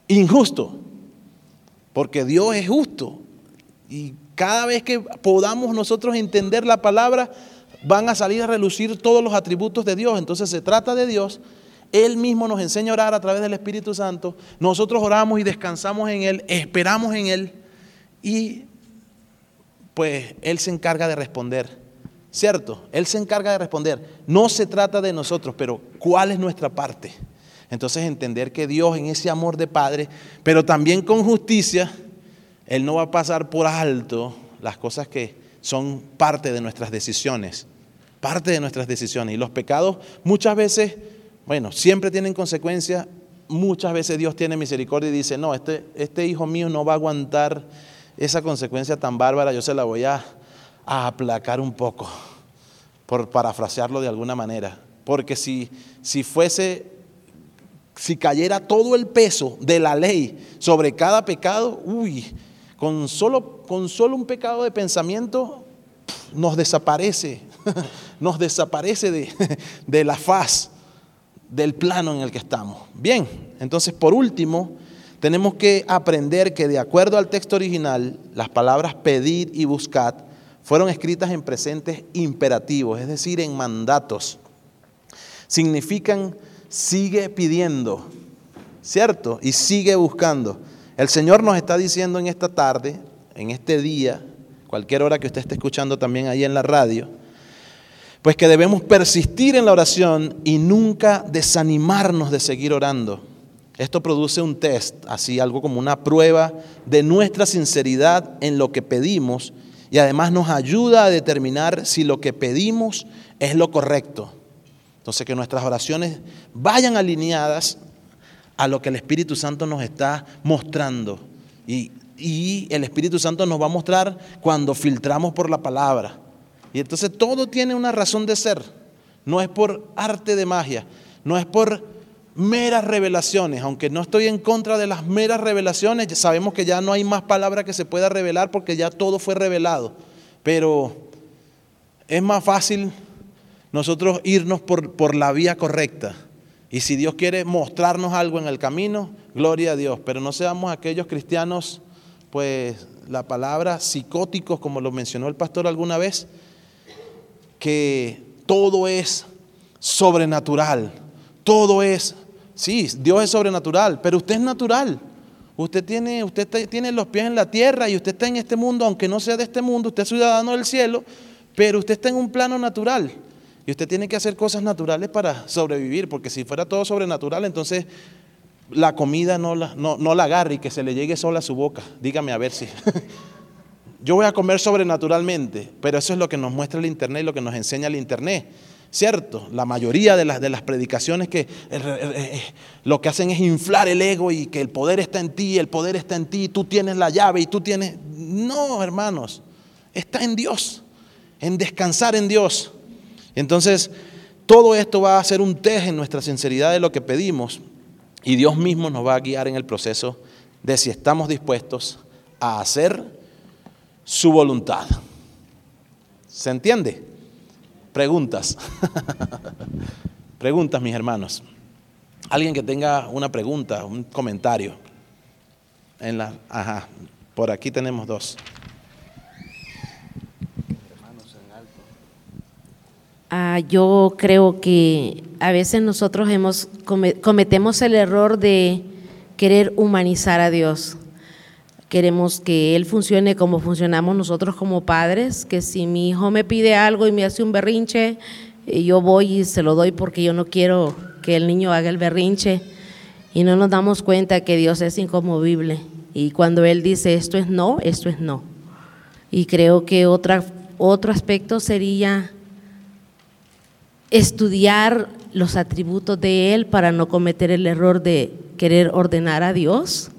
injusto, porque Dios es justo. Y cada vez que podamos nosotros entender la palabra, van a salir a relucir todos los atributos de Dios. Entonces se trata de Dios. Él mismo nos enseña a orar a través del Espíritu Santo. Nosotros oramos y descansamos en Él, esperamos en Él. Y pues Él se encarga de responder. ¿Cierto? Él se encarga de responder. No se trata de nosotros, pero ¿cuál es nuestra parte? Entonces entender que Dios en ese amor de Padre, pero también con justicia, Él no va a pasar por alto las cosas que son parte de nuestras decisiones, parte de nuestras decisiones. Y los pecados muchas veces, bueno, siempre tienen consecuencias. Muchas veces Dios tiene misericordia y dice, no, este, este hijo mío no va a aguantar esa consecuencia tan bárbara, yo se la voy a a aplacar un poco, por parafrasearlo de alguna manera. Porque si, si fuese, si cayera todo el peso de la ley sobre cada pecado, uy, con solo, con solo un pecado de pensamiento nos desaparece, nos desaparece de, de la faz del plano en el que estamos. Bien, entonces por último, tenemos que aprender que de acuerdo al texto original, las palabras pedir y buscar fueron escritas en presentes imperativos, es decir, en mandatos. Significan sigue pidiendo, ¿cierto? Y sigue buscando. El Señor nos está diciendo en esta tarde, en este día, cualquier hora que usted esté escuchando también ahí en la radio, pues que debemos persistir en la oración y nunca desanimarnos de seguir orando. Esto produce un test, así algo como una prueba de nuestra sinceridad en lo que pedimos y además nos ayuda a determinar si lo que pedimos es lo correcto. Entonces que nuestras oraciones vayan alineadas a lo que el Espíritu Santo nos está mostrando. Y, y, el Espíritu Santo nos va a mostrar cuando filtramos por la palabra. Y entonces todo tiene una razón de ser. No es por arte de magia, no es por meras revelaciones, aunque no estoy en contra de las meras revelaciones, sabemos que ya no hay más palabra que se pueda revelar porque ya todo fue revelado, pero es más fácil nosotros irnos por, por la vía correcta. Y si Dios quiere mostrarnos algo en el camino, gloria a Dios, pero no seamos aquellos cristianos, pues la palabra psicóticos, como lo mencionó el pastor alguna vez, que todo es sobrenatural, todo es Sí, Dios es sobrenatural, pero usted es natural. Usted tiene, usted tiene los pies en la tierra y usted está en este mundo, aunque no sea de este mundo, usted es ciudadano del cielo, pero usted está en un plano natural. Y usted tiene que hacer cosas naturales para sobrevivir, porque si fuera todo sobrenatural, entonces la comida no la, no, no la agarre y que se le llegue sola a su boca. Dígame a ver si. Yo voy a comer sobrenaturalmente, pero eso es lo que nos muestra el Internet y lo que nos enseña el Internet. ¿Cierto? La mayoría de las, de las predicaciones que eh, eh, eh, lo que hacen es inflar el ego y que el poder está en ti, el poder está en ti, tú tienes la llave y tú tienes... No, hermanos, está en Dios, en descansar en Dios. Entonces, todo esto va a ser un test en nuestra sinceridad de lo que pedimos y Dios mismo nos va a guiar en el proceso de si estamos dispuestos a hacer su voluntad. ¿Se entiende? Preguntas. Preguntas, mis hermanos. Alguien que tenga una pregunta, un comentario. En la, ajá, por aquí tenemos dos. Ah, yo creo que a veces nosotros hemos cometemos el error de querer humanizar a Dios. Queremos que Él funcione como funcionamos nosotros como padres, que si mi hijo me pide algo y me hace un berrinche, eh, yo voy y se lo doy porque yo no quiero que el niño haga el berrinche. Y no nos damos cuenta que Dios es inconmovible. Y cuando Él dice esto es no, esto es no. Y creo que otro aspecto sería estudiar los atributos de Él para no cometer el error de querer ordenar a Dios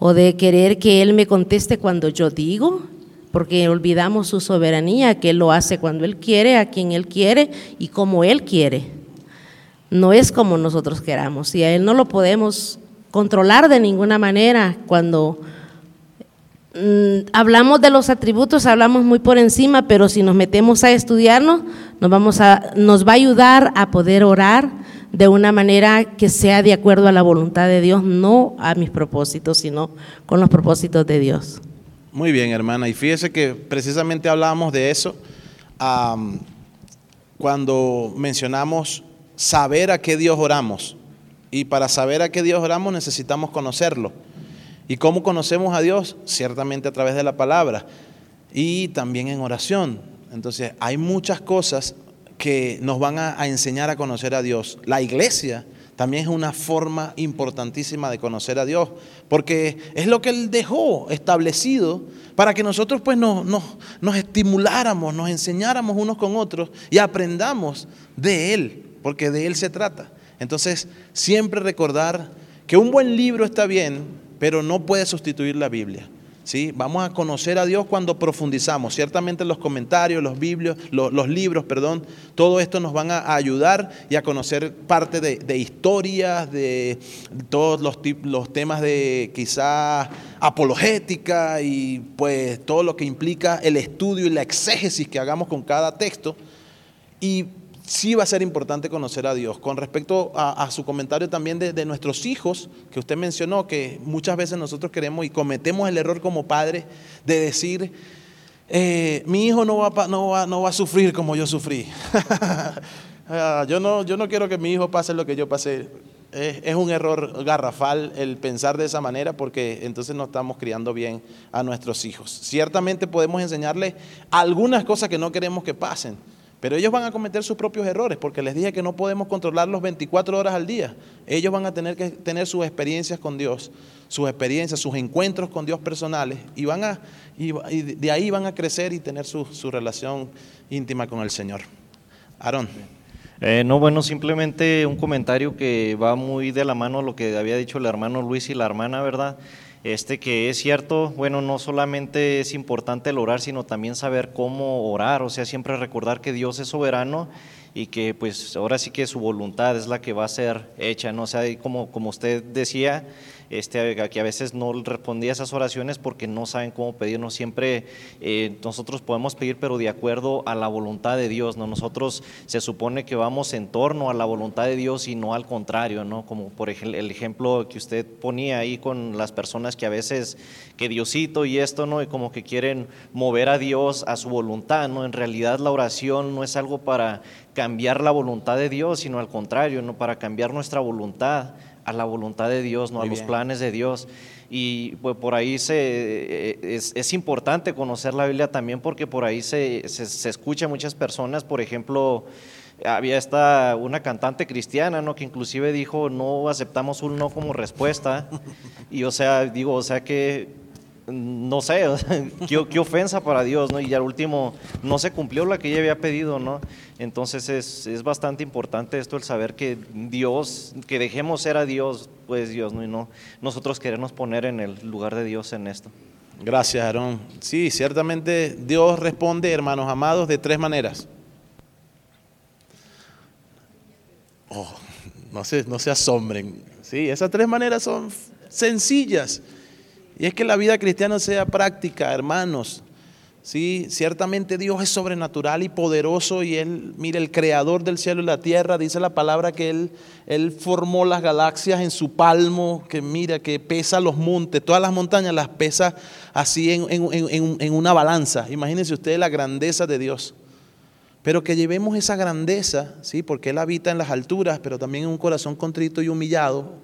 o de querer que Él me conteste cuando yo digo, porque olvidamos su soberanía, que Él lo hace cuando Él quiere, a quien Él quiere y como Él quiere. No es como nosotros queramos y a Él no lo podemos controlar de ninguna manera cuando Mm, hablamos de los atributos, hablamos muy por encima, pero si nos metemos a estudiarnos, nos, vamos a, nos va a ayudar a poder orar de una manera que sea de acuerdo a la voluntad de Dios, no a mis propósitos, sino con los propósitos de Dios. Muy bien, hermana. Y fíjese que precisamente hablábamos de eso cuando mencionamos saber a qué Dios oramos. Y para saber a qué Dios oramos necesitamos conocerlo. ¿Y cómo conocemos a Dios? Ciertamente a través de la palabra y también en oración. Entonces, hay muchas cosas que nos van a, enseñar a conocer a Dios. La iglesia también es una forma importantísima de conocer a Dios, porque es lo que Él dejó establecido para que nosotros pues nos, nos estimuláramos, nos enseñáramos unos con otros y aprendamos de Él, porque de Él se trata. Entonces, siempre recordar que un buen libro está bien, pero no puede sustituir la Biblia. Vamos a conocer a Dios cuando profundizamos. Ciertamente los comentarios, los, biblios, los, libros, perdón, todo esto nos van a ayudar y a conocer parte de, historias, de todos los, los temas de quizá apologética y pues todo lo que implica el estudio y la exégesis que hagamos con cada texto. Y sí va a ser importante conocer a Dios. Con respecto a, su comentario también de, nuestros hijos, que usted mencionó, que muchas veces nosotros queremos y cometemos el error como padres de decir, eh, mi hijo no va, a sufrir como yo sufrí. Ah, yo, no, quiero que mi hijo pase lo que yo pasé. Es, un error garrafal el pensar de esa manera porque entonces no estamos criando bien a nuestros hijos. Ciertamente podemos enseñarles algunas cosas que no queremos que pasen, pero ellos van a cometer sus propios errores, porque les dije que no podemos controlarlos 24 horas al día. Ellos van a tener que tener sus experiencias con Dios, sus experiencias, sus encuentros con Dios personales, y, van a, de ahí van a crecer y tener su, relación íntima con el Señor. Aarón. Eh, no, bueno, simplemente un comentario que va muy de la mano a lo que había dicho el hermano Luis y la hermana, ¿verdad? Este que es cierto, bueno, no solamente es importante el orar, sino también saber cómo orar, o sea, siempre recordar que Dios es soberano y que pues ahora sí que su voluntad es la que va a ser hecha, ¿no? O sea, como, como usted decía, este, que a veces no respondía a esas oraciones porque no saben cómo pedirnos. Siempre eh, nosotros podemos pedir, pero de acuerdo a la voluntad de Dios. ¿no? Nosotros se supone que vamos en torno a la voluntad de Dios y no al contrario, ¿no? como por ejemplo el ejemplo que usted ponía ahí con las personas que a veces que Diosito y esto, ¿no? y como que quieren mover a Dios a su voluntad. ¿no? En realidad la oración no es algo para cambiar la voluntad de Dios, sino al contrario, ¿no? para cambiar nuestra voluntad a la voluntad de Dios, ¿no? a los planes de Dios. Y pues por ahí se, eh, es, es, importante conocer la Biblia también porque por ahí se, se, se escucha muchas personas, por ejemplo, había esta una cantante cristiana, ¿no? Que inclusive dijo, no aceptamos un no como respuesta. Y o sea, digo, o sea que no sé, qué, ofensa para Dios, ¿no? Y al último no se cumplió lo que ella había pedido, ¿no? Entonces es, bastante importante esto, el saber que Dios, que dejemos ser a Dios, pues Dios, ¿no? Y no nosotros queremos poner en el lugar de Dios en esto. Gracias, Aarón. Sí, ciertamente Dios responde, hermanos amados, de tres maneras. Oh, no se, no se asombren. Sí, esas tres maneras son sencillas. Y es que la vida cristiana sea práctica, hermanos. Sí, ciertamente Dios es sobrenatural y poderoso y Él, mire, el creador del cielo y la tierra, dice la palabra que Él, él formó las galaxias en su palmo, que mira, que pesa los montes, todas las montañas las pesa así en, en una balanza. Imagínense ustedes la grandeza de Dios. Pero que llevemos esa grandeza, ¿sí? porque Él habita en las alturas, pero también en un corazón contrito y humillado,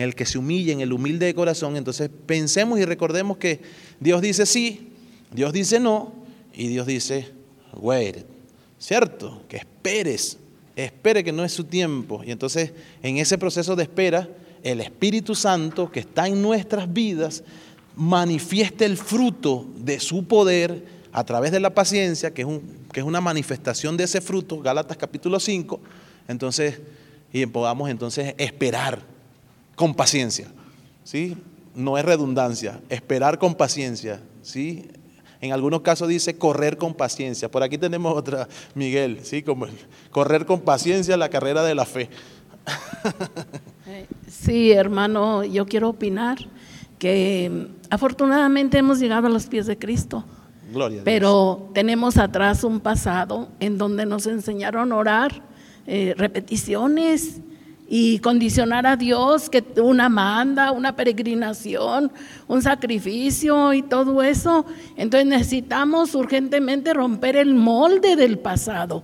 en el que se humilla, en el humilde de corazón. Entonces pensemos y recordemos que Dios dice sí, Dios dice no, y Dios dice, wait, ¿cierto? Que esperes, espere que no es su tiempo. Y entonces en ese proceso de espera, el Espíritu Santo que está en nuestras vidas manifieste el fruto de su poder a través de la paciencia, que es, un, que es una manifestación de ese fruto, Gálatas capítulo 5, entonces, y podamos entonces esperar con paciencia, ¿sí? No es redundancia, esperar con paciencia, ¿sí? En algunos casos dice correr con paciencia. Por aquí tenemos otra, Miguel, ¿sí? Como correr con paciencia la carrera de la fe. Sí, hermano, yo quiero opinar que afortunadamente hemos llegado a los pies de Cristo. Pero tenemos atrás un pasado en donde nos enseñaron a orar, eh, repeticiones y condicionar a Dios que una manda, una peregrinación, un sacrificio y todo eso. Entonces necesitamos urgentemente romper el molde del pasado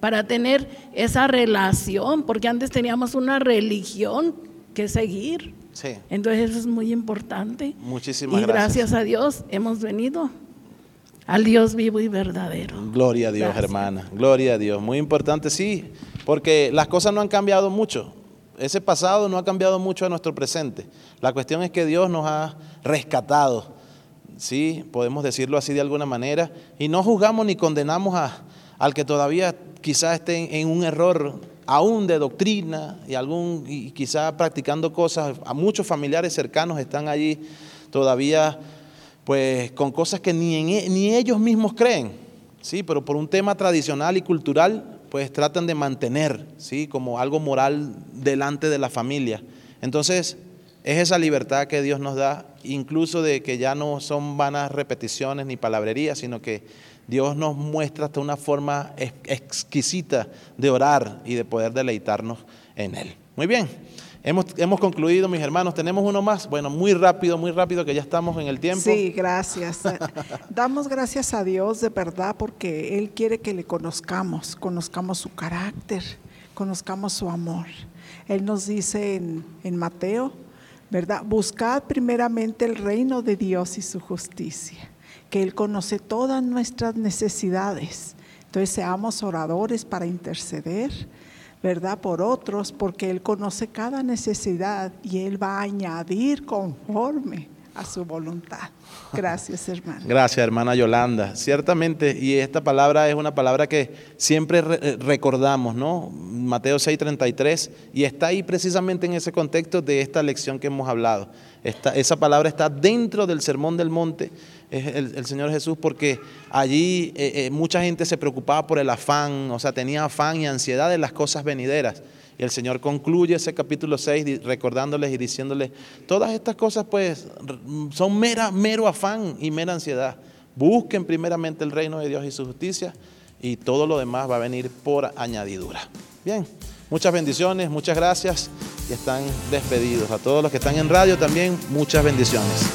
para tener esa relación, porque antes teníamos una religión que seguir. Entonces eso es muy importante. Muchísimas y gracias a Dios hemos venido al Dios vivo y verdadero. Gloria a Dios, hermana. Gloria a Dios. Muy importante, sí, porque las cosas no han cambiado mucho. Ese pasado no ha cambiado mucho a nuestro presente. La cuestión es que Dios nos ha rescatado, sí, podemos decirlo así de alguna manera, y no juzgamos ni condenamos a, al que todavía quizás esté en un error aún de doctrina y algún y quizás practicando cosas. A muchos familiares cercanos están allí todavía pues con cosas que ni, e, ni ellos mismos creen, ¿sí? pero por un tema tradicional y cultural, pues tratan de mantener ¿sí? como algo moral delante de la familia. Entonces, es esa libertad que Dios nos da, incluso de que ya no son vanas repeticiones ni palabrerías, sino que Dios nos muestra hasta una forma exquisita de orar y de poder deleitarnos en Él. Muy bien. Hemos, hemos, concluido, mis hermanos. ¿Tenemos uno más? Bueno, muy rápido, muy rápido, que ya estamos en el tiempo. Sí, gracias. Damos gracias a Dios de verdad porque Él quiere que le conozcamos, conozcamos su carácter, conozcamos su amor. Él nos dice en, en Mateo, ¿verdad? Buscad primeramente el reino de Dios y su justicia, que Él conoce todas nuestras necesidades. Entonces seamos oradores para interceder ¿verdad? Por otros, porque Él conoce cada necesidad y Él va a añadir conforme a su voluntad. Gracias, hermana. Gracias, hermana Yolanda. Ciertamente, y esta palabra es una palabra que siempre eh, recordamos, ¿no? Mateo 6:33, y está ahí precisamente en ese contexto de esta lección que hemos hablado. esa palabra está dentro del Sermón del Monte el, Señor Jesús porque allí eh, eh, mucha gente se preocupaba por el afán, o sea, tenía afán y ansiedad de las cosas venideras. Y el Señor concluye ese capítulo 6 recordándoles y diciéndoles, todas estas cosas pues son mera, mero afán y mera ansiedad. Busquen primeramente el reino de Dios y su justicia y todo lo demás va a venir por añadidura. Bien, muchas bendiciones, muchas gracias y están despedidos. A todos los que están en radio también, muchas bendiciones.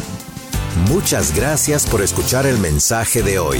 Muchas gracias por escuchar el mensaje de hoy.